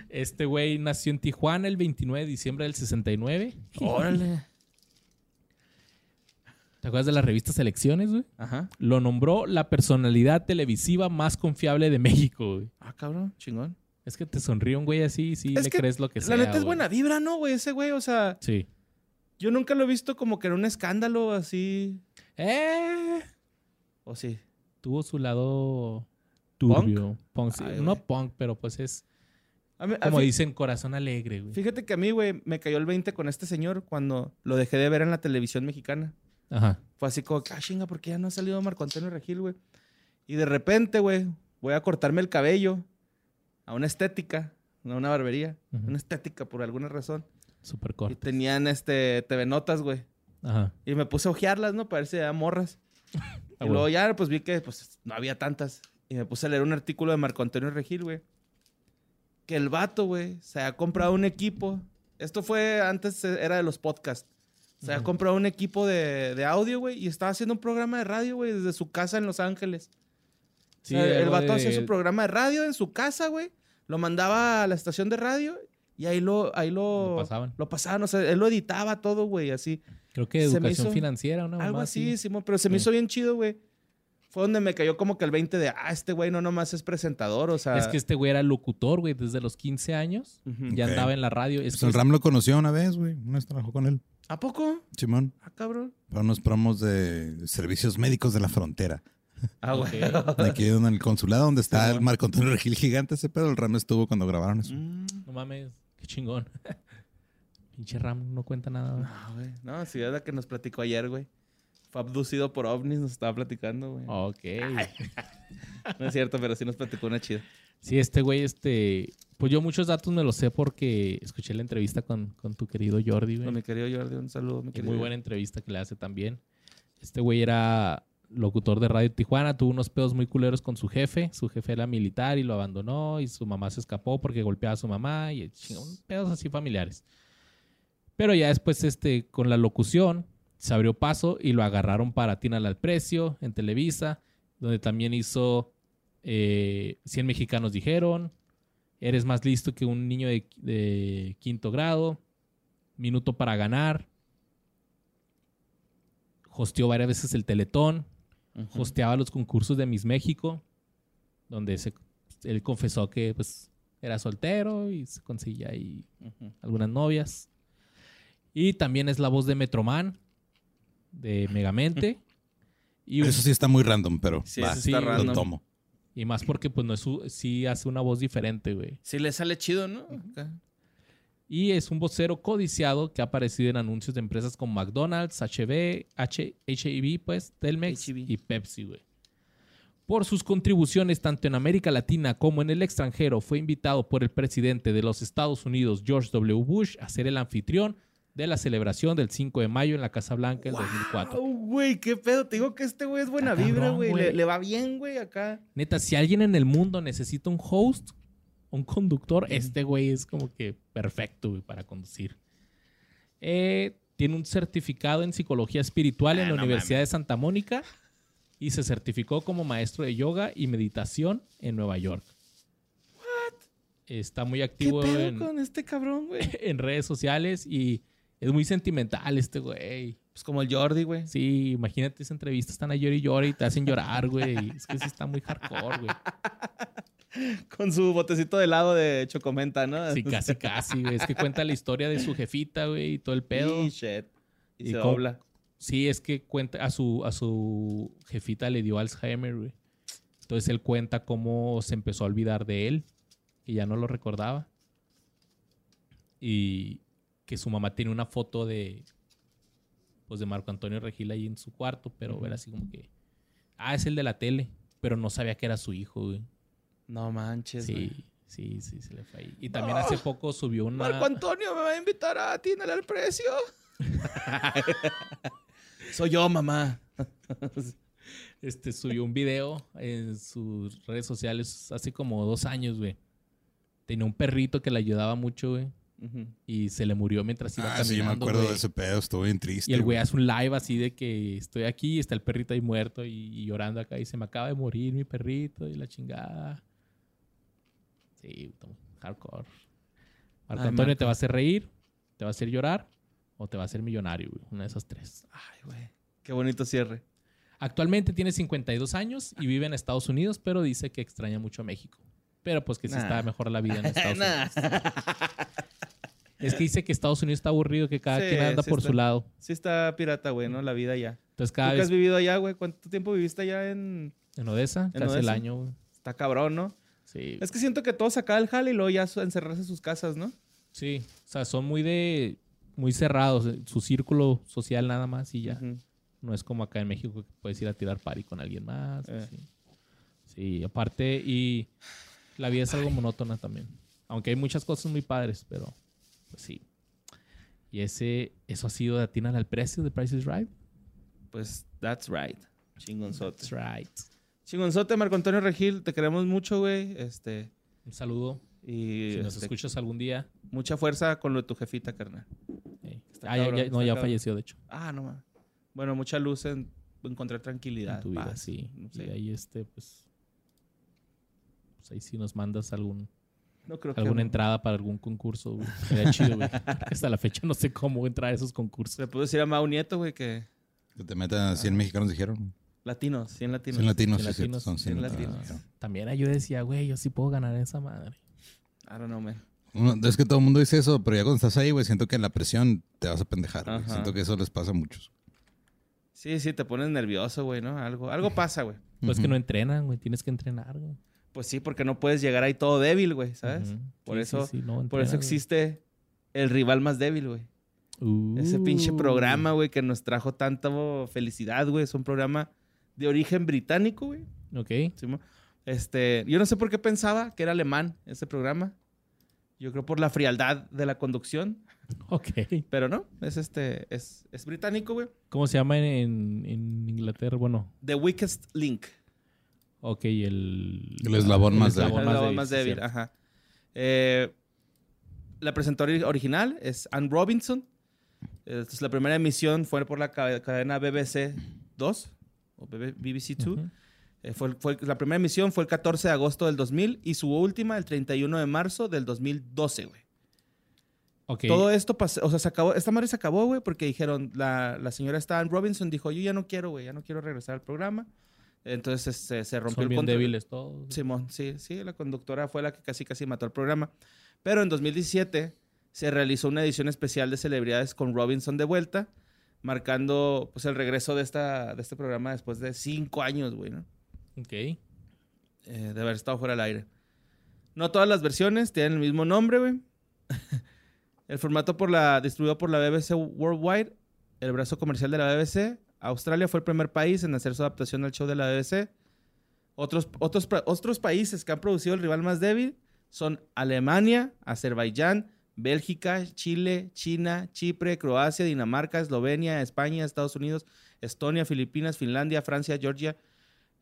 Este güey nació en Tijuana el 29 de diciembre del 69. Órale. ¿Te acuerdas de las revistas Elecciones, güey? Ajá. Lo nombró la personalidad televisiva más confiable de México, güey. Ah, cabrón, chingón. Es que te sonríe un güey así, sí Es le que crees lo que sea. La neta es güey. buena vibra, ¿no, güey? Ese güey, o sea, Sí. yo nunca lo he visto como que en un escándalo así. Eh, ¿O sí? tuvo su lado turbio. Punk, sí. Ay, no punk, pero pues es mí- como dicen corazón alegre, güey. Fíjate que a mí, güey, me cayó el 20 con este señor cuando lo dejé de ver en la televisión mexicana. Ajá. Fue así como, ah, chinga, ¿por qué ya no ha salido Marco Antonio Regil, güey? Y de repente, güey, voy a cortarme el cabello a una estética, no a una barbería, una estética por alguna razón. Super Y corto. tenían este TV Notas, güey. Ajá. Y me puse a ojearlas, ¿no? Para ver si había morras. Ah, y luego ya, pues vi que pues, no había tantas. Y me puse a leer un artículo de Marco Antonio Regil, güey. Que el vato, güey, se ha comprado un equipo. Esto fue antes, eh, era de los podcasts. Se ha Ujú. comprado un equipo de, de audio, güey, y estaba haciendo un programa de radio, güey, desde su casa en Los Ángeles. Sí, O sea, el vato de- hacía su programa de radio en su casa, güey. Lo mandaba a la estación de radio y ahí lo, ahí lo, Lo pasaban. Lo pasaban, o sea, él lo editaba todo, güey, así. Creo que educación hizo financiera, ¿no? Algo así, sí. Simón, pero se me hizo bien chido, güey. Fue donde me cayó como que el 20 de, ah, este güey no nomás es presentador, o sea. Es que este güey era locutor, güey, desde los 15 años. Ya andaba en la radio. Es Pues el Ram lo conoció una vez, güey. Una vez trabajó con él. ¿A poco? Simón. Ah, cabrón. Para unos promos de servicios médicos de la frontera. Ah, güey. Aquí en el consulado donde está el. Marco Antonio Regil gigante, ese pedo. El Ram estuvo cuando grabaron eso. Mm, No mames, qué chingón. Pinche Ram no cuenta nada. güey. No, güey. No, sí, es la que nos platicó ayer, güey. Fue abducido por ovnis, nos estaba platicando, güey. Ok. No es cierto, pero sí nos platicó una chida. Sí, este güey, este. Pues yo muchos datos me los sé porque escuché la entrevista con, con tu querido Jordi, güey. No, mi querido Jordi, un saludo, mi querido. muy buena entrevista que le hace también. Este güey era locutor de Radio Tijuana, tuvo unos pedos muy culeros con su jefe. Su jefe era militar y lo abandonó y su mamá se escapó porque golpeaba a su mamá y chingón, pedos así familiares. Pero ya después, este, con la locución, se abrió paso y lo agarraron para Tínala al Precio en Televisa, donde también hizo eh, 100 mexicanos dijeron, eres más listo que un niño de, de quinto grado, minuto para ganar, hosteó varias veces el Teletón, Ujú. hosteaba los concursos de Miss México, donde se, él confesó que pues era soltero y se conseguía ahí algunas novias. Y también es la voz de Metroman, de Megamente. Y, Eso sí está muy random, pero Sí, va, lo random. tomo. y más porque pues no es su, sí hace una voz diferente, güey. Sí le sale chido, ¿no? Y es un vocero codiciado que ha aparecido en anuncios de empresas como McDonald's, HB, H, HEB, pues, Telmex y Pepsi, güey. Por sus contribuciones tanto en América Latina como en el extranjero, fue invitado por el presidente de los Estados Unidos, George W. Bush, a ser el anfitrión de la celebración del 5 de mayo en la Casa Blanca en 2004. Wow, güey, qué pedo. Te digo que este güey es buena Está vibra, güey. Le, le va bien, güey, acá. Neta, si alguien en el mundo necesita un host, un conductor, este güey es como que perfecto güey, para conducir. Eh, tiene un certificado en psicología espiritual en Ah, la no Universidad de Santa Mónica y se certificó como maestro de yoga y meditación en Nueva York. Está muy ¿Qué activo pedo en, con este cabrón, güey? en redes sociales y es muy sentimental este güey. Pues como el Jordi, güey. Sí, imagínate esa entrevista, están a llorar y llorar y te hacen llorar, güey. Es que sí está muy hardcore, güey. Con su botecito de helado de chocomenta, ¿no? Sí, casi, casi, güey. Es que cuenta la historia de su jefita, güey, y todo el pedo. Y shit. Y, Y se cómo- dobla. Sí, es que cuenta, a su, a su jefita le dio Alzheimer, güey. Entonces él cuenta cómo se empezó a olvidar de él, que ya no lo recordaba. Y que su mamá tiene una foto de, pues de Marco Antonio Regil ahí en su cuarto, pero era así como que, ah, es el de la tele, pero no sabía que era su hijo, güey. No manches, güey. Sí, sí, sí, se le fue ahí. Y también hace poco subió una... Marco Antonio me va a invitar a Tínale al precio. Soy yo, mamá. Este subió un video en sus redes sociales hace como dos años, güey. Tenía un perrito que le ayudaba mucho, güey. Y se le murió mientras iba Ah, sí, yo me acuerdo de ese pedo. Estuvo bien triste. Y el güey hace un live así de que estoy aquí y está el perrito ahí muerto y, y llorando acá y se me acaba de morir mi perrito y la chingada. Sí, hardcore. Marco Ay, Antonio te va a hacer reír, te va a hacer llorar o te va a hacer millonario, güey. Una de esas tres. Ay, güey. Qué bonito cierre. Actualmente tiene 52 años y vive en Estados Unidos, pero dice que extraña mucho a México. Pero pues que sí Nah. está mejor la vida en Estados Nah. Unidos. Es que dice que Estados Unidos está aburrido, que cada Sí, quien anda sí por está. su lado. Sí está pirata, güey, ¿no? La vida allá. Entonces ¿Tú cada qué has vez vivido allá, güey? ¿Cuánto tiempo viviste allá en...? en Odessa, en casi el año, güey. Está cabrón, ¿no? Sí. Es que siento que todos acá el jale y luego ya encerrarse en sus casas, ¿no? Sí, o sea, son muy de muy cerrados, eh, su círculo social nada más y ya. No es como acá en México que puedes ir a tirar party con alguien más. Eh. Sí, aparte y la vida es algo monótona también. Aunque hay muchas cosas muy padres, pero pues sí. Y ese eso ha sido de atinar al precio de Price is Right. Pues, that's right. Chingonzote. That's right. Chingonzote, Marco Antonio Regil, te queremos mucho, güey. Este, Un saludo. y Si nos este, escuchas algún día. mucha fuerza con lo de tu jefita, carnal. Ah, ya- cabrón, ya- no, ya cabrón. falleció, de hecho. Ah, no mames. Bueno, mucha luz en encontrar tranquilidad. en tu vida, paz. sí. Sí. Y ahí este, pues. Pues ahí sí nos mandas algún No creo que... alguna entrada para algún concurso. güey. Sería chido, güey. Hasta la fecha no sé cómo entrar a esos concursos. Le pudo decir a Mau Nieto, güey, que... Que te metan 100 mexicanos, dijeron. Latinos, 100 latinos. 100 latinos, Cien sí, cierto, latinos, son 100 cien latinos. latinos. También yo decía, güey, yo sí puedo ganar esa madre. I don't know, man. Uno- es que todo el mundo dice eso, pero ya cuando estás ahí, güey, siento que en la presión te vas a pendejar. güey. Siento que eso les pasa a muchos. Sí, sí, te pones nervioso, güey, ¿no? Algo, algo pasa, güey. Pues Ujú. que no entrenan, güey. Tienes que entrenar, güey. Pues sí, porque no puedes llegar ahí todo débil, güey, ¿sabes? Por Sí, eso- sí, sí, no, Por eso existe el rival más débil, güey. Ese pinche Uh. programa, güey, que nos trajo tanta felicidad, güey. Es un programa de origen británico, güey. Ok. Este, yo no sé por qué pensaba que era alemán ese programa. Yo creo por la frialdad de la conducción, Ok. pero no, es este, es, es británico, güey. ¿Cómo se llama en, en- en Inglaterra? Bueno, The Weakest Link. Ok, el... El eslabón más El débil. eslabón más débil, ajá. Eh, la presentadora original es Anne Robinson. Entonces, la primera emisión fue por la ca- cadena BBC 2 o BB BBC 2. Ujú. Eh, fue, fue- la primera emisión fue el 14 de agosto del 2000 y su última el 31 de marzo del 2012, güey. Ok. Todo esto pasó, o sea, se acabó, esta madre se acabó, güey, porque dijeron, la, la señora Stan Robinson dijo, yo ya no quiero, güey, ya no quiero regresar al programa. Entonces se, se rompió Son el bien control. débiles todos. Simón, sí, sí, la conductora fue la que casi casi mató el programa. Pero en 2017 se realizó una edición especial de celebridades con Robinson de vuelta, marcando pues el regreso de, esta, de este programa después de cinco años, güey, ¿no? Ok. Eh, de haber estado fuera del aire. No todas las versiones tienen el mismo nombre, güey. el formato por la, distribuido por la BBC Worldwide, el brazo comercial de la BBC. Australia fue el primer país en hacer su adaptación al show de la BBC. Otros, otros, otros países que han producido el rival más débil son Alemania, Azerbaiyán, Bélgica, Chile, China, Chipre, Croacia, Dinamarca, Eslovenia, España, Estados Unidos, Estonia, Filipinas, Finlandia, Francia, Georgia,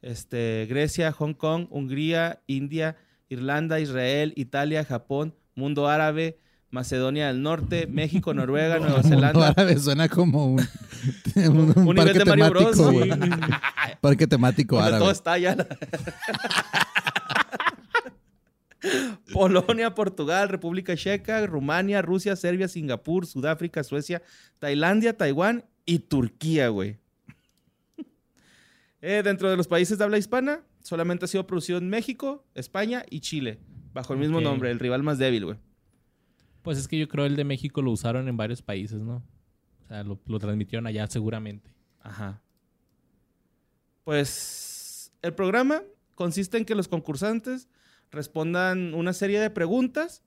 este, Grecia, Hong Kong, Hungría, India, Irlanda, Israel, Italia, Japón, Mundo Árabe, Macedonia del Norte, México, Noruega, Nueva Mundo Zelanda. árabe suena como un, un, un Un nivel parque de Mario Bros. temático. Parque temático Donde árabe. todo está ya. Polonia, Portugal, República Checa, Rumania, Rusia, Serbia, Singapur, Sudáfrica, Suecia, Tailandia, Taiwán y Turquía, güey. Eh, dentro de los países de habla hispana, solamente ha sido producido en México, España y Chile, bajo el mismo nombre, el rival más débil, güey. Pues es que yo creo el de México lo usaron en varios países, ¿no? O sea, lo, lo transmitieron allá seguramente. Ajá. Pues el programa consiste en que los concursantes respondan una serie de preguntas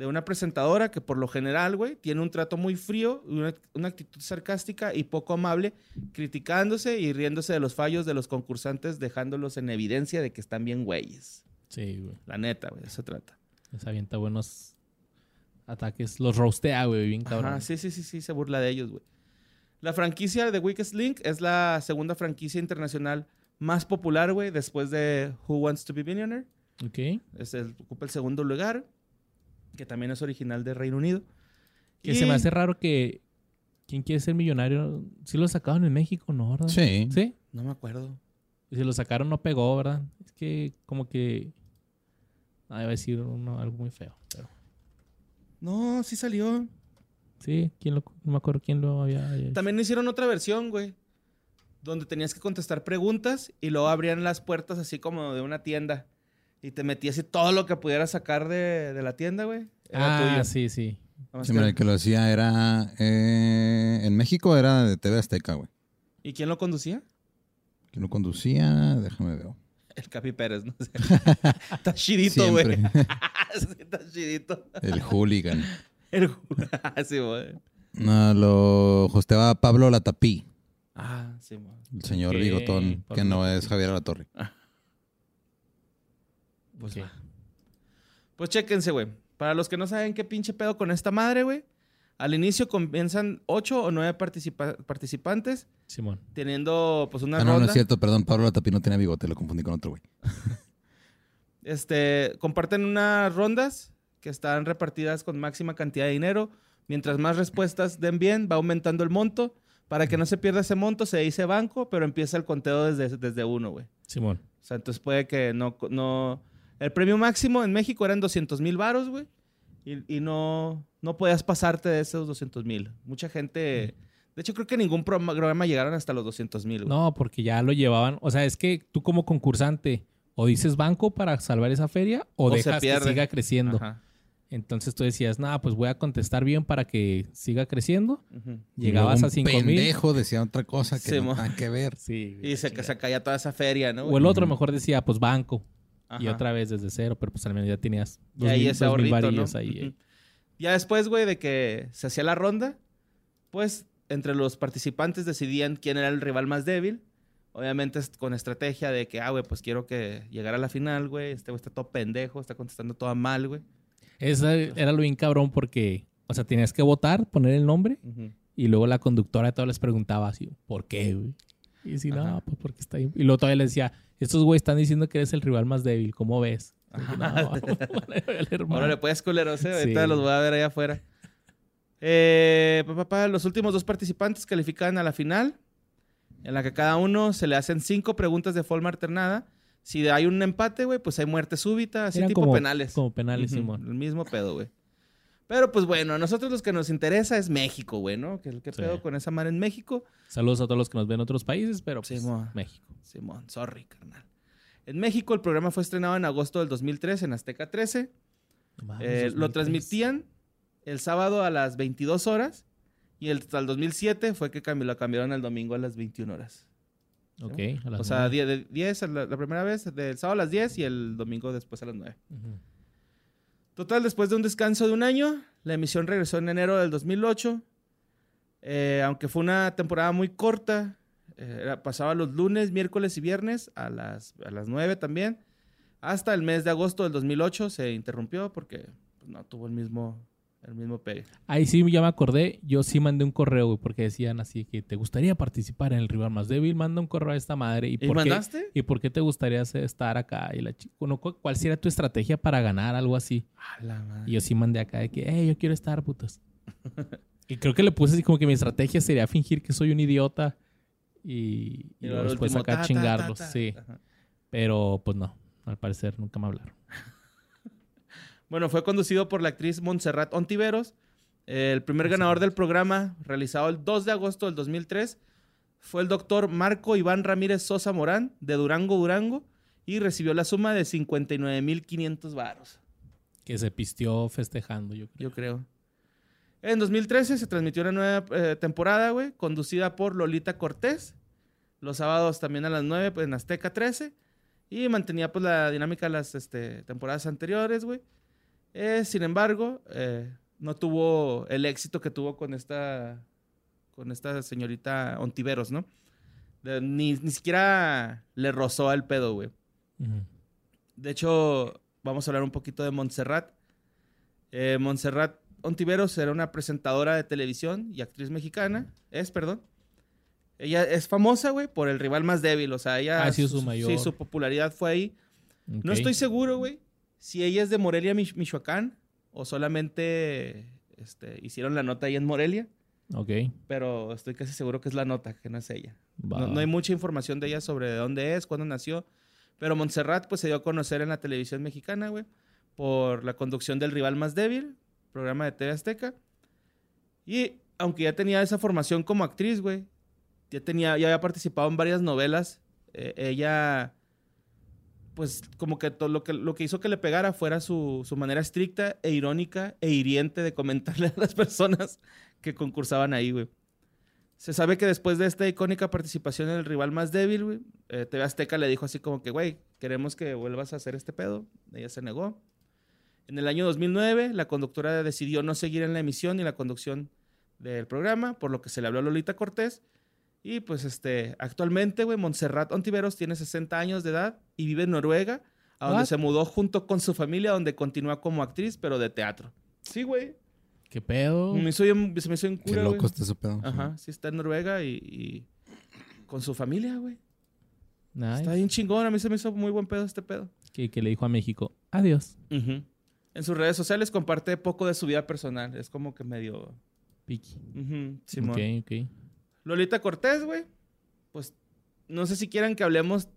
de una presentadora que por lo general, güey, tiene un trato muy frío, una, una actitud sarcástica y poco amable, criticándose y riéndose de los fallos de los concursantes, dejándolos en evidencia de que están bien güeyes. Sí, güey. La neta, güey, eso trata. Les avienta buenos ataques. Los roastea, güey, bien cabrón. Ajá, sí, sí, sí, sí, se burla de ellos, güey. La franquicia de Weakest Link es la segunda franquicia internacional más popular, güey, después de Who Wants to Be Millionaire. Ok. Es el, ocupa el segundo lugar. que también es original de Reino Unido. Que Y- se me hace raro que. ¿Quién quiere ser millonario? Sí lo sacaron en México, ¿no? ¿Verdad? Sí. ¿Sí? No me acuerdo. Y si lo sacaron no pegó, ¿verdad? Es que como que... Ah, iba a decir uno- algo muy feo. Pero... No, sí salió. Sí, ¿quién lo, no me acuerdo quién lo había... había- También hicieron otra versión, güey. Donde tenías que contestar preguntas y luego abrían las puertas así como de una tienda. Y te metías y todo lo que pudieras sacar de, de la tienda, güey. Era Ah, tuyo. sí, sí. Sí, mira, el que lo hacía era. eh, en México era de TV Azteca, güey. ¿Y quién lo conducía? ¿Quién lo conducía? Déjame ver. El Capi Pérez, no está chidito, güey. Está chidito. El hooligan. El... sí, güey. No, lo hosteaba Pablo Latapí, Ah, sí, güey. el señor bigotón, que no es Javier Alatorre. Pues, Sí. va. pues chéquense, güey. Para los que no saben qué pinche pedo con esta madre, güey. Al inicio comienzan ocho o nueve participa- participantes Simón. teniendo pues una Ah, no, ronda. no es cierto, perdón, Pablo Latapí no tenía bigote, lo confundí con otro, güey. Este, comparten unas rondas que están repartidas con máxima cantidad de dinero. Mientras más respuestas den bien, va aumentando el monto. Para que no se pierda ese monto, se dice banco, pero empieza el conteo desde, desde uno, güey. Simón. O sea, entonces puede que no, no... El premio máximo en México eran 200 mil varos, güey. Y, y no, no podías pasarte de esos 200 mil. Mucha gente... De hecho, creo que ningún programa llegaron hasta los 200 mil. No, porque ya lo llevaban. O sea, es que tú como concursante o dices banco para salvar esa feria o, dejas que siga creciendo. Ajá. Entonces tú decías, nada, pues voy a contestar bien para que siga creciendo. Llegabas Y luego a 5 un mil. pendejo decía otra cosa que Sí, no que ver. Sí. Y se, se caía toda esa feria, ¿no? O el otro mejor decía, pues banco. Y Ajá. otra vez desde cero, pero pues al menos ya tenías Y dos ahí mil, ese dos mil ahorrito, ¿no? varillos ahí. eh. Ya después, güey, de que se hacía la ronda, pues entre los participantes decidían quién era el rival más débil. Obviamente con estrategia de que, ah, güey, pues quiero que llegara a la final, güey. Este güey está todo pendejo, está contestando todo mal, güey. Esa era lo bien cabrón porque, o sea, tenías que votar, poner el nombre Ujú. y luego la conductora de todos les preguntaba así, ¿por qué, güey? Y si no, pues porque está ahí. Y luego todavía le decía, estos güeyes están diciendo que eres el rival más débil, ¿cómo ves? No, Ahora le puedes culeros, ¿eh? Ahorita Sí. los voy a ver allá afuera. Eh, pa, pa, pa, los últimos dos participantes califican a la final, en la que cada uno se le hacen cinco preguntas de forma alternada. Si hay un empate, güey, pues hay muerte súbita, así Eran tipo como, penales. Como penales, Ujú, Simón. El mismo pedo, güey. Pero pues bueno, a nosotros los que nos interesa es México, güey, ¿no? ¿Qué, qué Sí. pedo con esa madre en México? Saludos a todos los que nos ven en otros países, pero pues Simón. México. Simón, sorry, carnal. En México el programa fue estrenado en agosto del 2003 en Azteca 13. No mames, Eh, lo 2003. transmitían el sábado a las 22 horas y el, hasta el 2007 fue que cambi- lo cambiaron al domingo a las 21 horas. Ok, a las O sea, nueve. 10, de 10 a la, la primera vez, del sábado a las 10 y el domingo después a las 9. Ujú. Total, después de un descanso de un año, la emisión regresó en enero del 2008. Eh, aunque fue una temporada muy corta, eh, pasaba los lunes, miércoles y viernes a las, a las 9 también. Hasta el mes de agosto del 2008 se interrumpió porque pues, no tuvo el mismo, el mismo pegue. Ahí sí ya me acordé, yo sí mandé un correo, güey, porque decían así que te gustaría participar en el rival más débil, manda un correo a esta madre. ¿Y, ¿Y por qué? mandaste? ¿Y por qué te gustaría estar acá? Y la chi- bueno, cu- ¿Cuál sería tu estrategia para ganar? Algo así. A la madre. Y yo sí mandé acá de que, hey, yo quiero estar, putas. y creo que le puse así como que mi estrategia sería fingir que soy un idiota y, después último, acá ta, ta, chingarlos. ta, ta. Sí, Ajá. pero pues no, al parecer nunca me hablaron. Bueno, fue conducido por la actriz Montserrat Ontiveros. El primer ganador del programa, realizado el 2 de agosto del 2003, fue el doctor Marco Iván Ramírez Sosa Morán, de Durango, Durango, y recibió la suma de 59.500 varos, Que se pistió festejando, yo creo. yo creo. En 2013 se transmitió una nueva eh, temporada, güey, conducida por Lolita Cortés. Los sábados también a las 9 pues, en Azteca 13. Y mantenía pues la dinámica de las este, temporadas anteriores, güey. Eh, sin embargo, eh, no tuvo el éxito que tuvo con esta, con esta señorita Ontiveros, ¿no? De- ni, ni siquiera le rozó al pedo, güey. De hecho, vamos a hablar un poquito de Montserrat. Eh, Montserrat Ontiveros era una presentadora de televisión y actriz mexicana. Es, perdón. Ella es famosa, güey, por el rival más débil. O sea, ella... Ha sido Ah, su mayor. Sí, su popularidad fue ahí. No estoy seguro, güey, si ella es de Morelia, Mich- Michoacán, o solamente este, hicieron la nota ahí en Morelia. Ok. Pero estoy casi seguro que es la nota, que no es ella. No, no hay mucha información de ella sobre de dónde es, cuándo nació. Pero Montserrat pues se dio a conocer en la televisión mexicana, güey, por la conducción del rival más débil, programa de TV Azteca. Y aunque ya tenía esa formación como actriz, güey, ya tenía, ya había participado en varias novelas. eh, ella, pues como que todo lo que lo que hizo que le pegara fuera su, su manera estricta e irónica e hiriente de comentarle a las personas que concursaban ahí, güey. Se sabe que después de esta icónica participación en el rival más débil, güey, eh, TV Azteca le dijo así como que, güey, queremos que vuelvas a hacer este pedo. Ella se negó. En el año 2009, la conductora decidió no seguir en la emisión y la conducción del programa, por lo que se le habló a Lolita Cortés. Y pues este, actualmente, güey, Montserrat Ontiveros tiene 60 años de edad y vive en Noruega, a donde What? se mudó junto con su familia, donde continúa como actriz, pero de teatro. Sí, güey. ¿Qué pedo? Me hizo se me hizo Qué cura, loco güey. está ese pedo. Ajá, sí está en Noruega y, y con su familia, güey. Nice. Está bien chingón, a mí se me hizo muy buen pedo este pedo. Que, que le dijo a México, adiós. En sus redes sociales comparte poco de su vida personal, es como que medio... Piki. ujú, Simón. Ok, ok. Lolita Cortés, güey, pues no sé si quieran que hablemos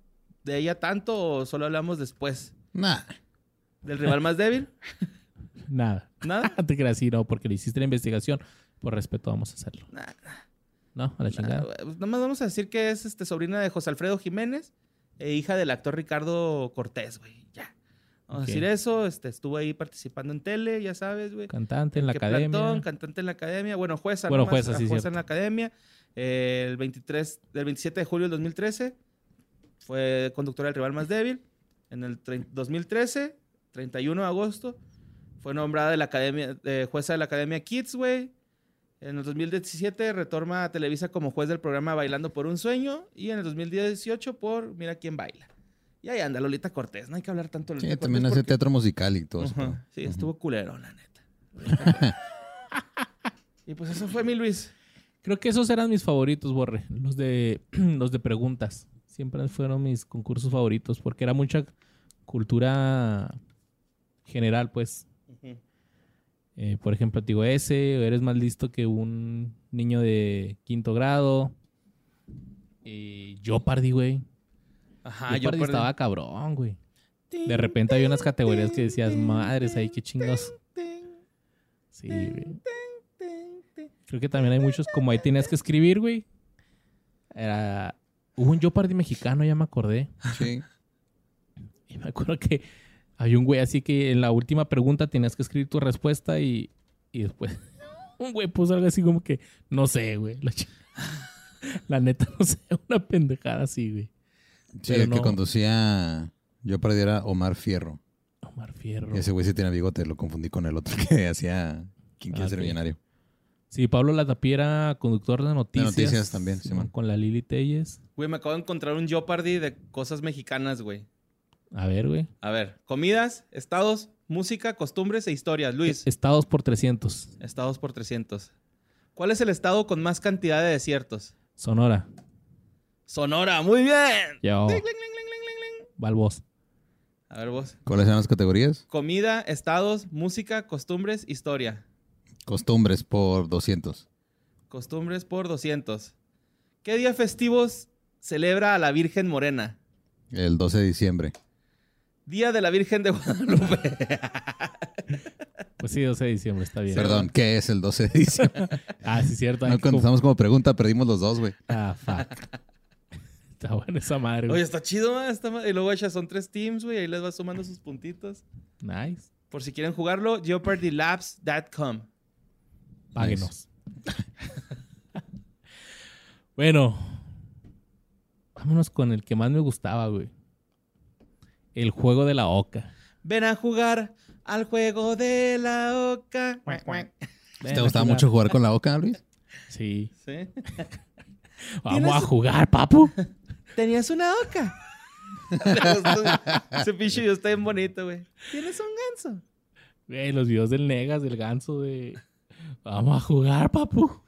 de ella tanto o solo hablamos después. Nah. ¿Del rival más débil? Nada. ¿Nada? Te creas así, no, porque le hiciste la investigación. Por respeto vamos a hacerlo. Nah, No, a la chingada. Nada. Pues Nada más vamos a decir que es este, sobrina de José Alfredo Jiménez e hija del actor Ricardo Cortés, güey. Ya. Vamos a decir eso. Este, estuvo ahí participando en tele, ya sabes, güey. Cantante en la Que academia. Plantón, cantante en la academia. Bueno, jueza. Bueno, nomás, jueza, ah, sí, Jueza cierto. en la academia. El 23, del 27 de julio del 2013 fue conductora del rival más débil. En el tre- 2013, 31 de agosto, fue nombrada de la academia, de jueza de la Academia Kids, güey. En el 2017 retorna a Televisa como juez del programa Bailando por un Sueño. Y en el 2018 por Mira quién baila. Y ahí anda Lolita Cortés. No hay que hablar tanto de Sí, Lolita también Cortés hace porque- teatro musical y todo eso. Sí, estuvo culero, la neta. y pues eso fue mi Luis. Creo que esos eran mis favoritos, Borre. Los de, los de preguntas. Siempre fueron mis concursos favoritos porque era mucha cultura general, pues. Eh, por ejemplo, te digo, ese, eres más listo que un niño de quinto grado. Eh, Jeopardy, güey. Ajá, Jeopardy estaba cabrón, güey. De repente había unas categorías que decías, madres, ahí qué chingos. Sí, güey. Creo que también hay muchos, como ahí tenías que escribir, güey. Era. Hubo un Jeopardy mexicano, ya me acordé. Sí. Y me acuerdo que había un güey así que en la última pregunta tenías que escribir tu respuesta y, y después un güey puso algo así como que, no sé, güey. La, neta, no sé, una pendejada así, güey. Sí, Pero el que conducía yo perdiera Omar Fierro. Omar Fierro. Ese güey sí tiene bigote, lo confundí con el otro que hacía ¿Quién quiere Ah, ser ok. millonario? Sí, Pablo Latapie era conductor de noticias. noticias también, Simón, Simón. Con la Lili Telles. Güey, me acabo de encontrar un Jeopardy de cosas mexicanas, güey. A ver, güey. A ver, comidas, estados, música, costumbres e historias. Luis, Estados por 300. estados por 300. ¿Cuál es el estado con más cantidad de desiertos? Sonora. Sonora, muy bien. Yo. Cling. Balbos. A ver vos. ¿Cuáles eran las categorías? Comida, estados, música, costumbres, historia. Costumbres por 200. Costumbres por 200. ¿Qué día festivos celebra a la Virgen Morena? El 12 de diciembre. Día de la Virgen de Guadalupe. Pues sí, 12 de diciembre, está bien. Perdón, ¿qué es el 12 de diciembre? Ah, sí, cierto. no contestamos como pregunta, perdimos los dos, güey. Ah, fuck. Está buena esa madre, güey. Oye, está chido, ¿eh? Está ma- Y luego echas, son tres teams, güey. Ahí les vas sumando sus puntitos. Nice. Por si quieren jugarlo, jeopardylabs.com. Páguenos. bueno. Vámonos con el que más me gustaba, güey. El juego de la oca. Ven a jugar al juego de la oca. ¿Te gustaba mucho jugar con la boca, Luis? Sí. ¿Sí? Vamos a jugar, papu. Tenías una oca. Ese pinche video está bien bonito, güey. Tienes un ganso. Güey, los videos del Negas, del ganso de... Vamos a jugar, papu.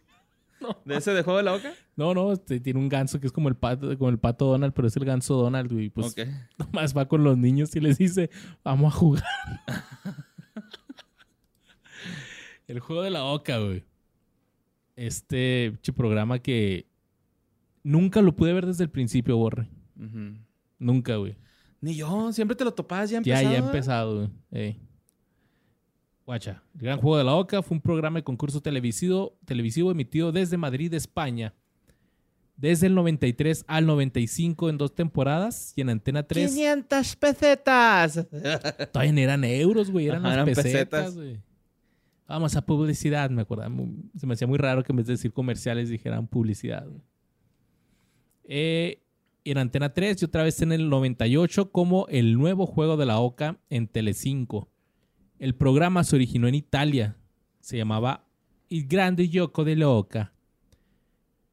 ¿De ese de juego de la oca? No, no, este, tiene un ganso que es como el pato, como el pato Donald, pero es el ganso Donald, güey. Pues ok. nomás va con los niños y les dice, vamos a jugar. El juego de la oca, güey. Este programa que nunca lo pude ver desde el principio, Borre. Nunca, güey. Ni yo, siempre te lo topabas ya Ya, empezado. ya ¿eh? empezado, güey. Ey. Guacha. El Gran Juego de la Oca fue un programa de concurso televisivo, televisivo emitido desde Madrid, España. Desde el 93 al 95 en dos temporadas y en Antena 3 500 pesetas. todavía no eran euros, güey, eran Ajá, las eran pesetas, pesetas. güey. Vamos a publicidad, me acuerdo. Se me hacía muy raro que en vez de decir comerciales dijeran publicidad. Eh, en Antena 3 y otra vez en el 98 como el nuevo juego de la Oca en Telecinco. El programa se originó en Italia. Se llamaba Il Grande Gioco de la Oca.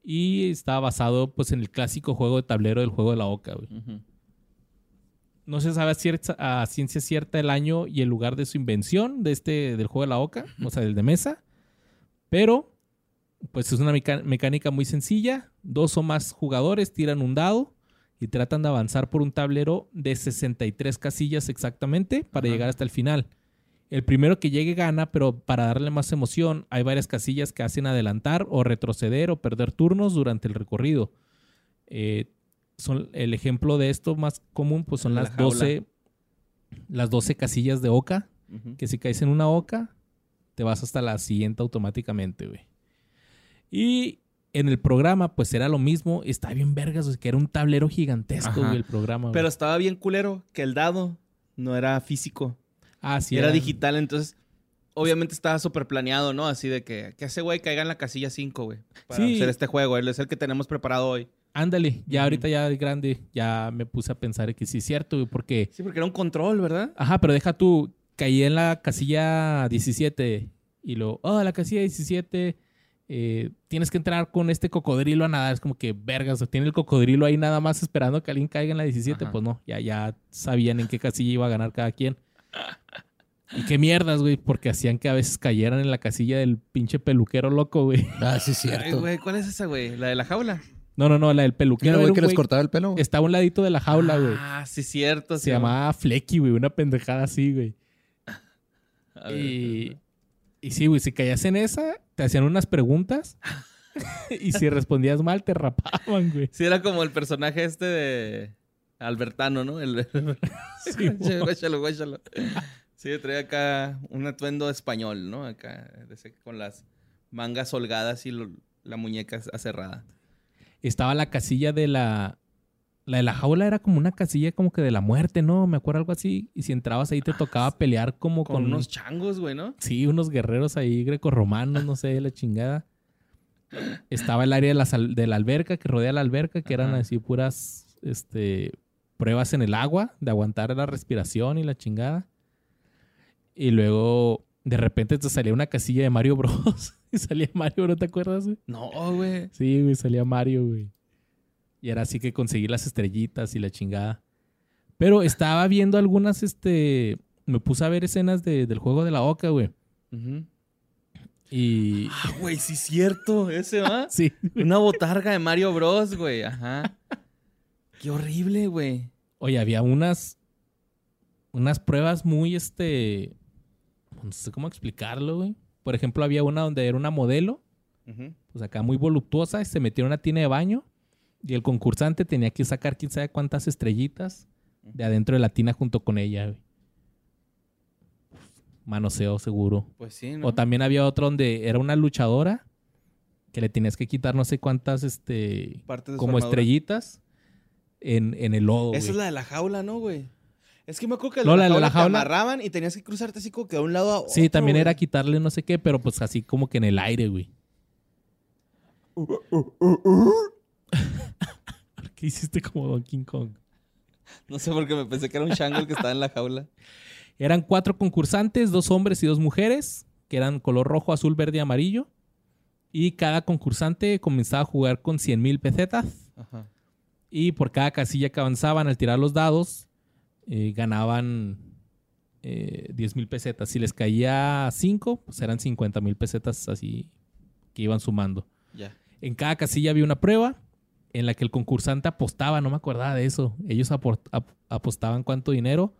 Y estaba basado pues en el clásico juego de tablero del juego de la Oca. güey. No se sabe a, cierta- a ciencia cierta el año y el lugar de su invención de este, del juego de la oca, o sea, del de mesa. Pero, pues es una mecánica muy sencilla. Dos o más jugadores tiran un dado y tratan de avanzar por un tablero de 63 casillas exactamente para llegar hasta el final. El primero que llegue gana, pero para darle más emoción, hay varias casillas que hacen adelantar o retroceder o perder turnos durante el recorrido. Eh, son el ejemplo de esto más común, pues son La las jaula. 12, las 12 casillas de oca, que si caes en una oca, te vas hasta la siguiente automáticamente, güey. Y en el programa, pues era lo mismo, está bien vergas, que era un tablero gigantesco, güey, el programa. güey. Pero estaba bien culero que el dado no era físico. Ah, sí, era digital, entonces obviamente estaba súper planeado, ¿no? Así de que, que ese güey caiga en la casilla 5, güey. Para Sí. hacer este juego. Él es el que tenemos preparado hoy. Ándale, ya ahorita ya de grande, ya me puse a pensar que sí es cierto, güey, porque... Sí, porque era un control, ¿verdad? Ajá, pero deja tú, caí en la casilla 17 y luego, oh, la casilla 17, eh, tienes que entrar con este cocodrilo a nadar. Es como que, vergas, o tiene el cocodrilo ahí nada más esperando que alguien caiga en la 17. Ajá. Pues no, ya, ya sabían en qué casilla iba a ganar cada quien. Y qué mierdas, güey, porque hacían que a veces cayeran en la casilla del pinche peluquero loco, güey. Ah, sí, es Ay, cierto. güey, ¿cuál es esa, güey? ¿La de la jaula? No, no, no, la del ¿Quién peluquero. el era güey que les cortaba el pelo? estaba a un ladito de la jaula, güey. Ah, sí, cierto. Se llamaba Flecky, güey, una pendejada así, güey. A ver, Y, y sí, güey, si caías en esa, te hacían unas preguntas y si respondías mal, te rapaban, güey. Sí, era como el personaje este de Albertano, ¿no? El... Sí, guáchalo, guáchalo. Sí, traía acá un atuendo español, ¿no? Acá, con las mangas holgadas y lo- la muñeca acerrada. Estaba la casilla de la... La de la jaula era como una casilla como que de la muerte, ¿no? Me acuerdo algo así. Y si entrabas ahí te tocaba pelear como Con, con... unos changos, güey, ¿no? Sí, unos guerreros ahí grecorromanos, no sé, la chingada. Estaba el área de la, de la alberca, que rodea la alberca, que eran así puras este, pruebas en el agua, de aguantar la respiración y la chingada. Y luego, de repente, te salía una casilla de Mario Bros. y salía Mario, ¿no te acuerdas, güey? No, güey. Sí, güey, salía Mario, güey. Y era así que conseguir las estrellitas y la chingada. Pero estaba viendo algunas, este... Me puse a ver escenas de- del juego de la Oca, güey. Y... Ah, güey, sí, cierto. Ese, ¿va? Sí, Una botarga de Mario Bros, güey. Ajá. Qué horrible, güey. Oye, había unas. Unas pruebas muy, este. No sé cómo explicarlo, güey. Por ejemplo, había una donde era una modelo, pues acá muy voluptuosa, y se metió en una tina de baño. Y el concursante tenía que sacar quién sabe cuántas estrellitas de adentro de la tina junto con ella, güey. Manoseo seguro. Pues sí, ¿no? O también había otro donde era una luchadora que le tenías que quitar no sé cuántas, este. Partes de su como estrellitas en, en el lodo. Esa güey. es la de la jaula, ¿no, güey? Es que me acuerdo que No, la, la jaula te amarraban y tenías que cruzarte así como que de un lado a otro. Sí, también güey. era quitarle no sé qué, pero pues así como que en el aire, güey. ¿Qué hiciste como Don King Kong? No sé por qué me pensé que era un chango el que estaba en la jaula. Eran cuatro concursantes, dos hombres y dos mujeres, que eran color rojo, azul, verde y amarillo. Y cada concursante comenzaba a jugar con 100 mil pesetas. Ajá. Y por cada casilla que avanzaban al tirar los dados, eh, ganaban eh, 10 mil pesetas. Si les caía 5, pues eran 50 mil pesetas así que iban sumando. En cada casilla había una prueba en la que el concursante apostaba, no me acordaba de eso. Ellos ap- apostaban cuánto dinero.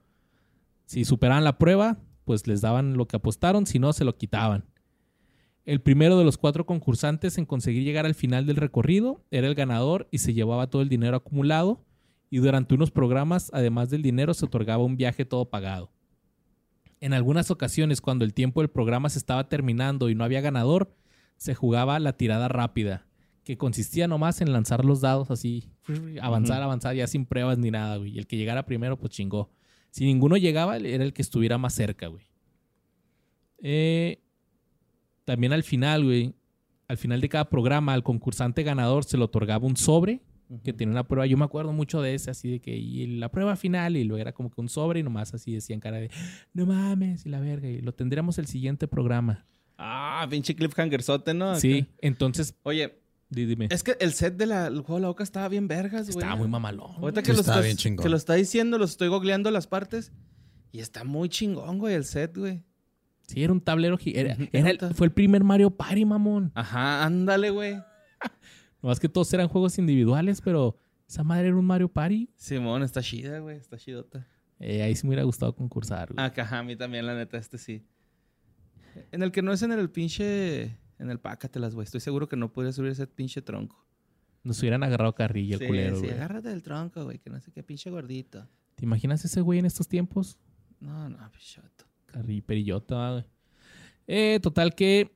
Si superaban la prueba, pues les daban lo que apostaron, si no, se lo quitaban. El primero de los cuatro concursantes en conseguir llegar al final del recorrido era el ganador y se llevaba todo el dinero acumulado y durante unos programas, además del dinero, se otorgaba un viaje todo pagado. En algunas ocasiones, cuando el tiempo del programa se estaba terminando y no había ganador, se jugaba la tirada rápida, que consistía nomás en lanzar los dados así, avanzar, avanzar, ya sin pruebas ni nada, güey. Y el que llegara primero, pues chingó. Si ninguno llegaba, era el que estuviera más cerca, güey. Eh, también al final, güey, al final de cada programa, al concursante ganador se le otorgaba un sobre que tenía una prueba. Yo me acuerdo mucho de ese, así de que y la prueba final, y luego era como que un sobre y nomás así decían cara de no mames, y la verga, y lo tendremos el siguiente programa. Ah, pinche cliffhangerzote, ¿no? Sí, entonces, Oye, di- dime. es que el set del juego de la boca estaba bien vergas, güey. Estaba muy mamalón. Ahorita que, lo estaba estás- bien chingón. que lo está diciendo, los estoy googleando las partes. Y está muy chingón, güey, el set, güey. Sí, era un tablero. era- era el- fue el primer Mario Party, mamón. Ajá, ándale, güey. Nomás que todos eran juegos individuales, pero esa madre era un Mario Party. Simón, está chida, güey, está chidota. Eh, ahí sí me hubiera gustado concursar, güey. Ah, ajá, a mí también, la neta, este sí. En el que no es en el pinche... En el pácatelas, güey. Estoy seguro que no podría subir ese pinche tronco. Nos hubieran agarrado carrilla el sí, culero, sí, güey. agárrate del tronco, güey, que no sé qué pinche gordito. ¿Te imaginas ese güey en estos tiempos? No, no, pichoto. Carri perillota, güey. Eh, total que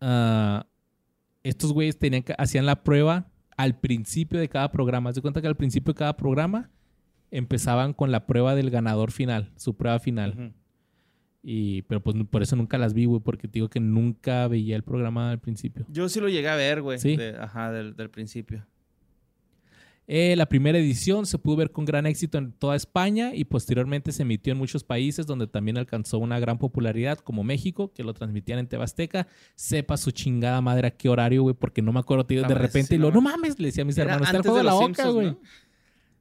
ah, estos güeyes tenían que, hacían la prueba al principio de cada programa. De cuenta que al principio de cada programa empezaban con la prueba del ganador final, su prueba final. Y, pero pues por eso nunca las vi, güey, porque te digo que nunca veía el programa al principio. Yo sí lo llegué a ver, güey. ¿Sí? de- Ajá, del, del principio. Eh, la primera edición se pudo ver con gran éxito en toda España y posteriormente se emitió en muchos países donde también alcanzó una gran popularidad, como México, que lo transmitían en Tebasteca. Sepa su chingada madre a qué horario, güey, porque no me acuerdo, tío, La de repente sí, y lo, no no me- mames, le decía a mis hermanos, está el juego de la boca, güey. ¿no?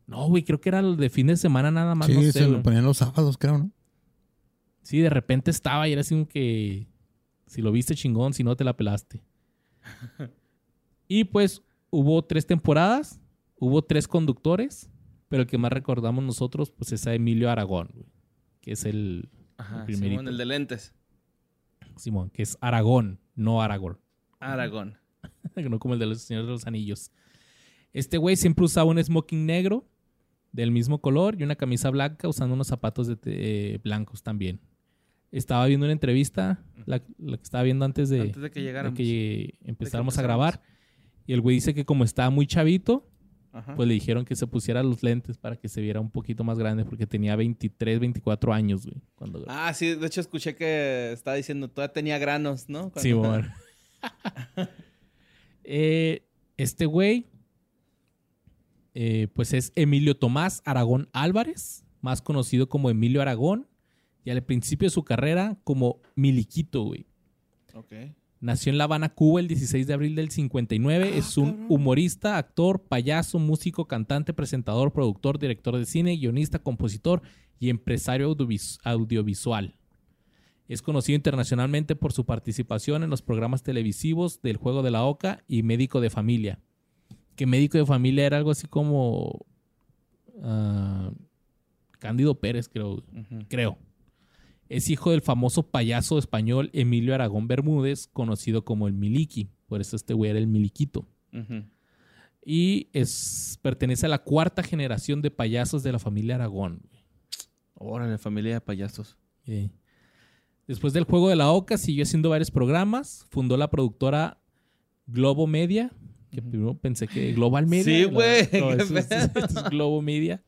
No, güey, creo que era el de fin de semana nada más, Sí, no sé, se lo ponían los sábados, creo, ¿no? Sí, de repente estaba y era así como que si lo viste chingón, si no te la pelaste. y pues hubo tres temporadas, hubo tres conductores, pero el que más recordamos nosotros pues es a Emilio Aragón, güey, que es el Ajá, El. Simón, el de lentes. Simón, que es Aragón, no Aragorn, Aragón. no como el de los Señores de los Anillos. Este güey siempre usaba un smoking negro del mismo color y una camisa blanca usando unos zapatos de eh, blancos también. Estaba viendo una entrevista, la, la que estaba viendo antes de, Antes de que de que empezáramos a grabar. Y el güey dice que como estaba muy chavito, Ajá. pues le dijeron que se pusiera los lentes para que se viera un poquito más grande porque tenía 23, 24 años, güey. Cuando... Ah, sí, de hecho escuché que estaba diciendo, todavía tenía granos, ¿no? Cuando- Sí, amor. Eh, este güey, eh, pues es Emilio Tomás Aragón Álvarez, más conocido como Emilio Aragón, y al principio de su carrera como Miliquito, güey. Ok. Nació en La Habana, Cuba, el 16 de abril del 59. Ah, es un humorista, actor, payaso, músico, cantante, presentador, productor, director de cine, guionista, compositor y empresario audiovis- audiovisual. Es conocido internacionalmente por su participación en los programas televisivos del Juego de la Oca y Médico de Familia. Que Médico de Familia era algo así como ah, Cándido Pérez, creo. Es hijo del famoso payaso español Emilio Aragón Bermúdez, conocido como el Miliki. Por eso este güey era el Miliquito. Y es, pertenece a la cuarta generación de payasos de la familia Aragón. Órale, familia de payasos. Después del juego de la Oca, siguió haciendo varios programas. Fundó la productora Globo Media, que primero pensé que Global Media. Sí, güey, no, es- es Globo Media.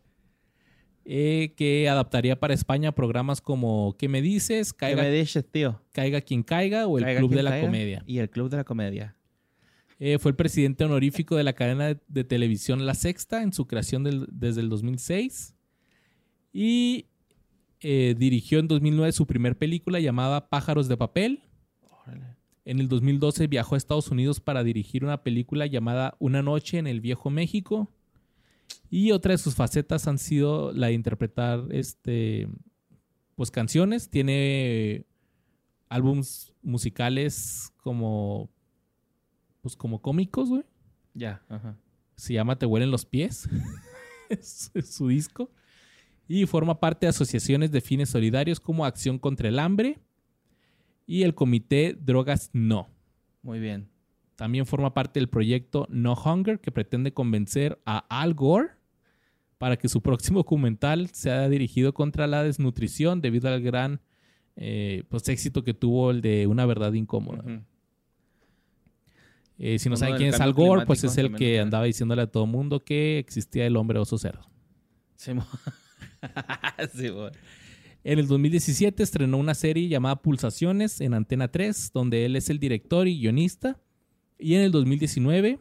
Eh, que adaptaría para España programas como ¿Qué me dices? ¿Qué Caiga, me dices, tío? Caiga quien caiga o El Caiga Club de la caiga. Comedia. Y el Club de la Comedia. Eh, fue el presidente honorífico de la cadena de, de televisión La Sexta en su creación del- desde el 2006. Y eh, dirigió en 2009 su primer película llamada Pájaros de Papel. En el 2012 viajó a Estados Unidos para dirigir una película llamada Una noche en el Viejo México. Y otra de sus facetas han sido la de interpretar este, pues, canciones. Tiene álbums musicales como, pues, como cómicos, güey. Ya, ajá. Se llama Te huelen los pies. es, es su disco. Y forma parte de asociaciones de fines solidarios como Acción contra el Hambre. Y el comité Drogas No. Muy bien. También forma parte del proyecto No Hunger, que pretende convencer a Al Gore para que su próximo documental sea dirigido contra la desnutrición debido al gran eh, pues, éxito que tuvo el de Una Verdad Incómoda. Eh, si no saben quién es Al Gore, pues es el que andaba diciéndole a todo mundo que existía el hombre oso cerdo. Simón. Simón. En el 2017 estrenó una serie llamada Pulsaciones en Antena 3, donde él es el director y guionista. Y en el 2019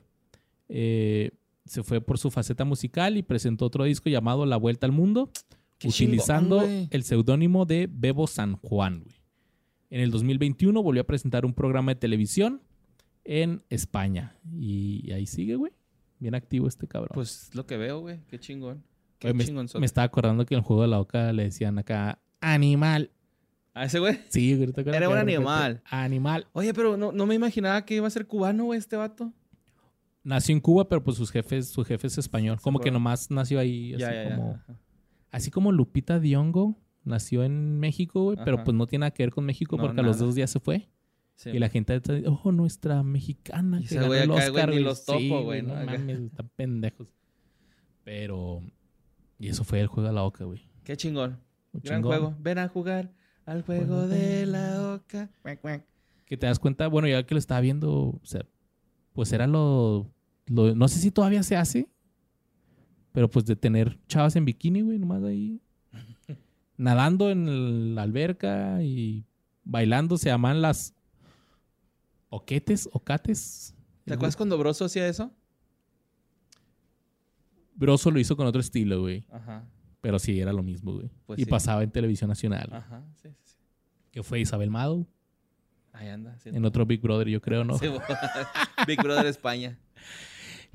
eh, se fue por su faceta musical y presentó otro disco llamado La Vuelta al Mundo, Qué utilizando chingón, el seudónimo de Bebo San Juan. güey. En el 2021 volvió a presentar un programa de televisión en España. Y, ahí sigue, güey. Bien activo este cabrón. Pues lo que veo, güey. Qué chingón. Qué Oye, me, chingón me estaba acordando que en el juego de la Oca le decían acá animal. ¿A ese güey? Sí, güey, ¿te acuerdas Era un animal. Animal. Oye, pero no, no me imaginaba que iba a ser cubano, güey, este vato. Nació en Cuba, pero pues sus jefes, su jefe es español. Como que nomás nació ahí, así Ya, ya, ya. como... Así como Lupita Diongo nació en México, güey, pero pues no tiene nada que ver con México No, porque a los dos días se fue. Sí. Y la gente está diciendo, oh, nuestra mexicana Y que ganó el acá, güey, Oscar, ni güey. los topo, Sí, güey, No ¿no? Acá. mames, están pendejos. Pero... Y eso fue el juego de la Oca, güey. Qué chingón. Gran chingón. juego. Ven a jugar al juego de la oca. Que te das cuenta, bueno, ya que lo estaba viendo, o sea, pues era lo, lo- no sé si todavía se hace, pero pues de tener chavas en bikini, güey, nomás ahí, nadando en la alberca y bailando, se llaman las oquetes, ocates. ¿Te acuerdas cuando Broso hacía eso? Broso lo hizo con otro estilo, güey, Ajá. Pero sí, era lo mismo, güey. Pues y sí. pasaba en televisión nacional, Ajá. Sí, sí, que fue Isabel Mado, Ahí anda. sí. en otro Big Brother, yo creo, ¿no? Sí, Big Brother España.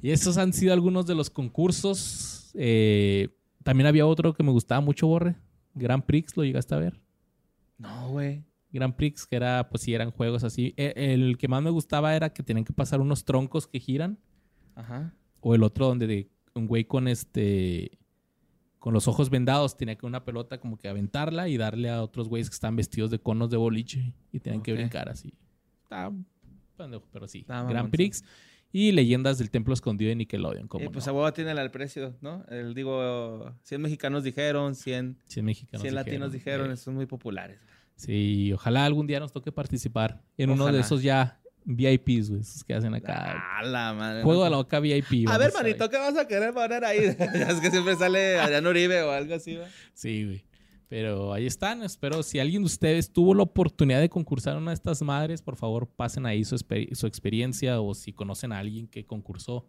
Y estos han sido algunos de los concursos. Eh, también había otro que me gustaba mucho, Borre. Grand Prix, ¿lo llegaste a ver? No, güey. Grand Prix, que era, pues sí, eran juegos así. E- El, que más me gustaba era que tenían que pasar unos troncos que giran. Ajá. O el otro donde de un güey con este... Con los ojos vendados tenía que una pelota como que aventarla y darle a otros güeyes que están vestidos de conos de boliche y tenían que Ok. brincar así. Está pendejo, pero sí. Está Grand. Prix y Leyendas del Templo Escondido de Nickelodeon. Como Eh, pues no. a huevo tiene el precio, ¿no? El, digo, 100 mexicanos dijeron, 100, 100 mexicanos 100 latinos dijeron, eh, son muy populares. Sí, ojalá algún día nos toque participar en uno de Ojalá. esos ya VIPs, güey, esos que hacen acá. Ah, la madre. Juego de la boca VIP. A ver, manito, ¿qué vas a querer poner ahí? es que siempre sale Adrián Uribe o algo así, ¿va? Sí, güey. Pero ahí están. Espero, si alguien de ustedes tuvo la oportunidad de concursar en una de estas madres, por favor, pasen ahí su, exper- su experiencia o si conocen a alguien que concursó,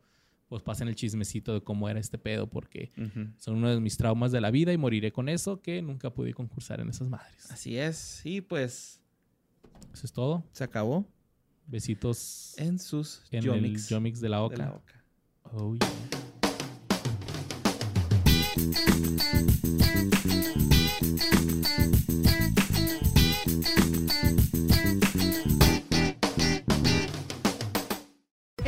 pues pasen el chismecito de cómo era este pedo, porque son uno de mis traumas de la vida y moriré con eso, que nunca pude concursar en esas madres. Así es. Y pues Eso es todo. se acabó Besitos en sus en Yomix el de la de Oca. la Oca. Oh, yeah.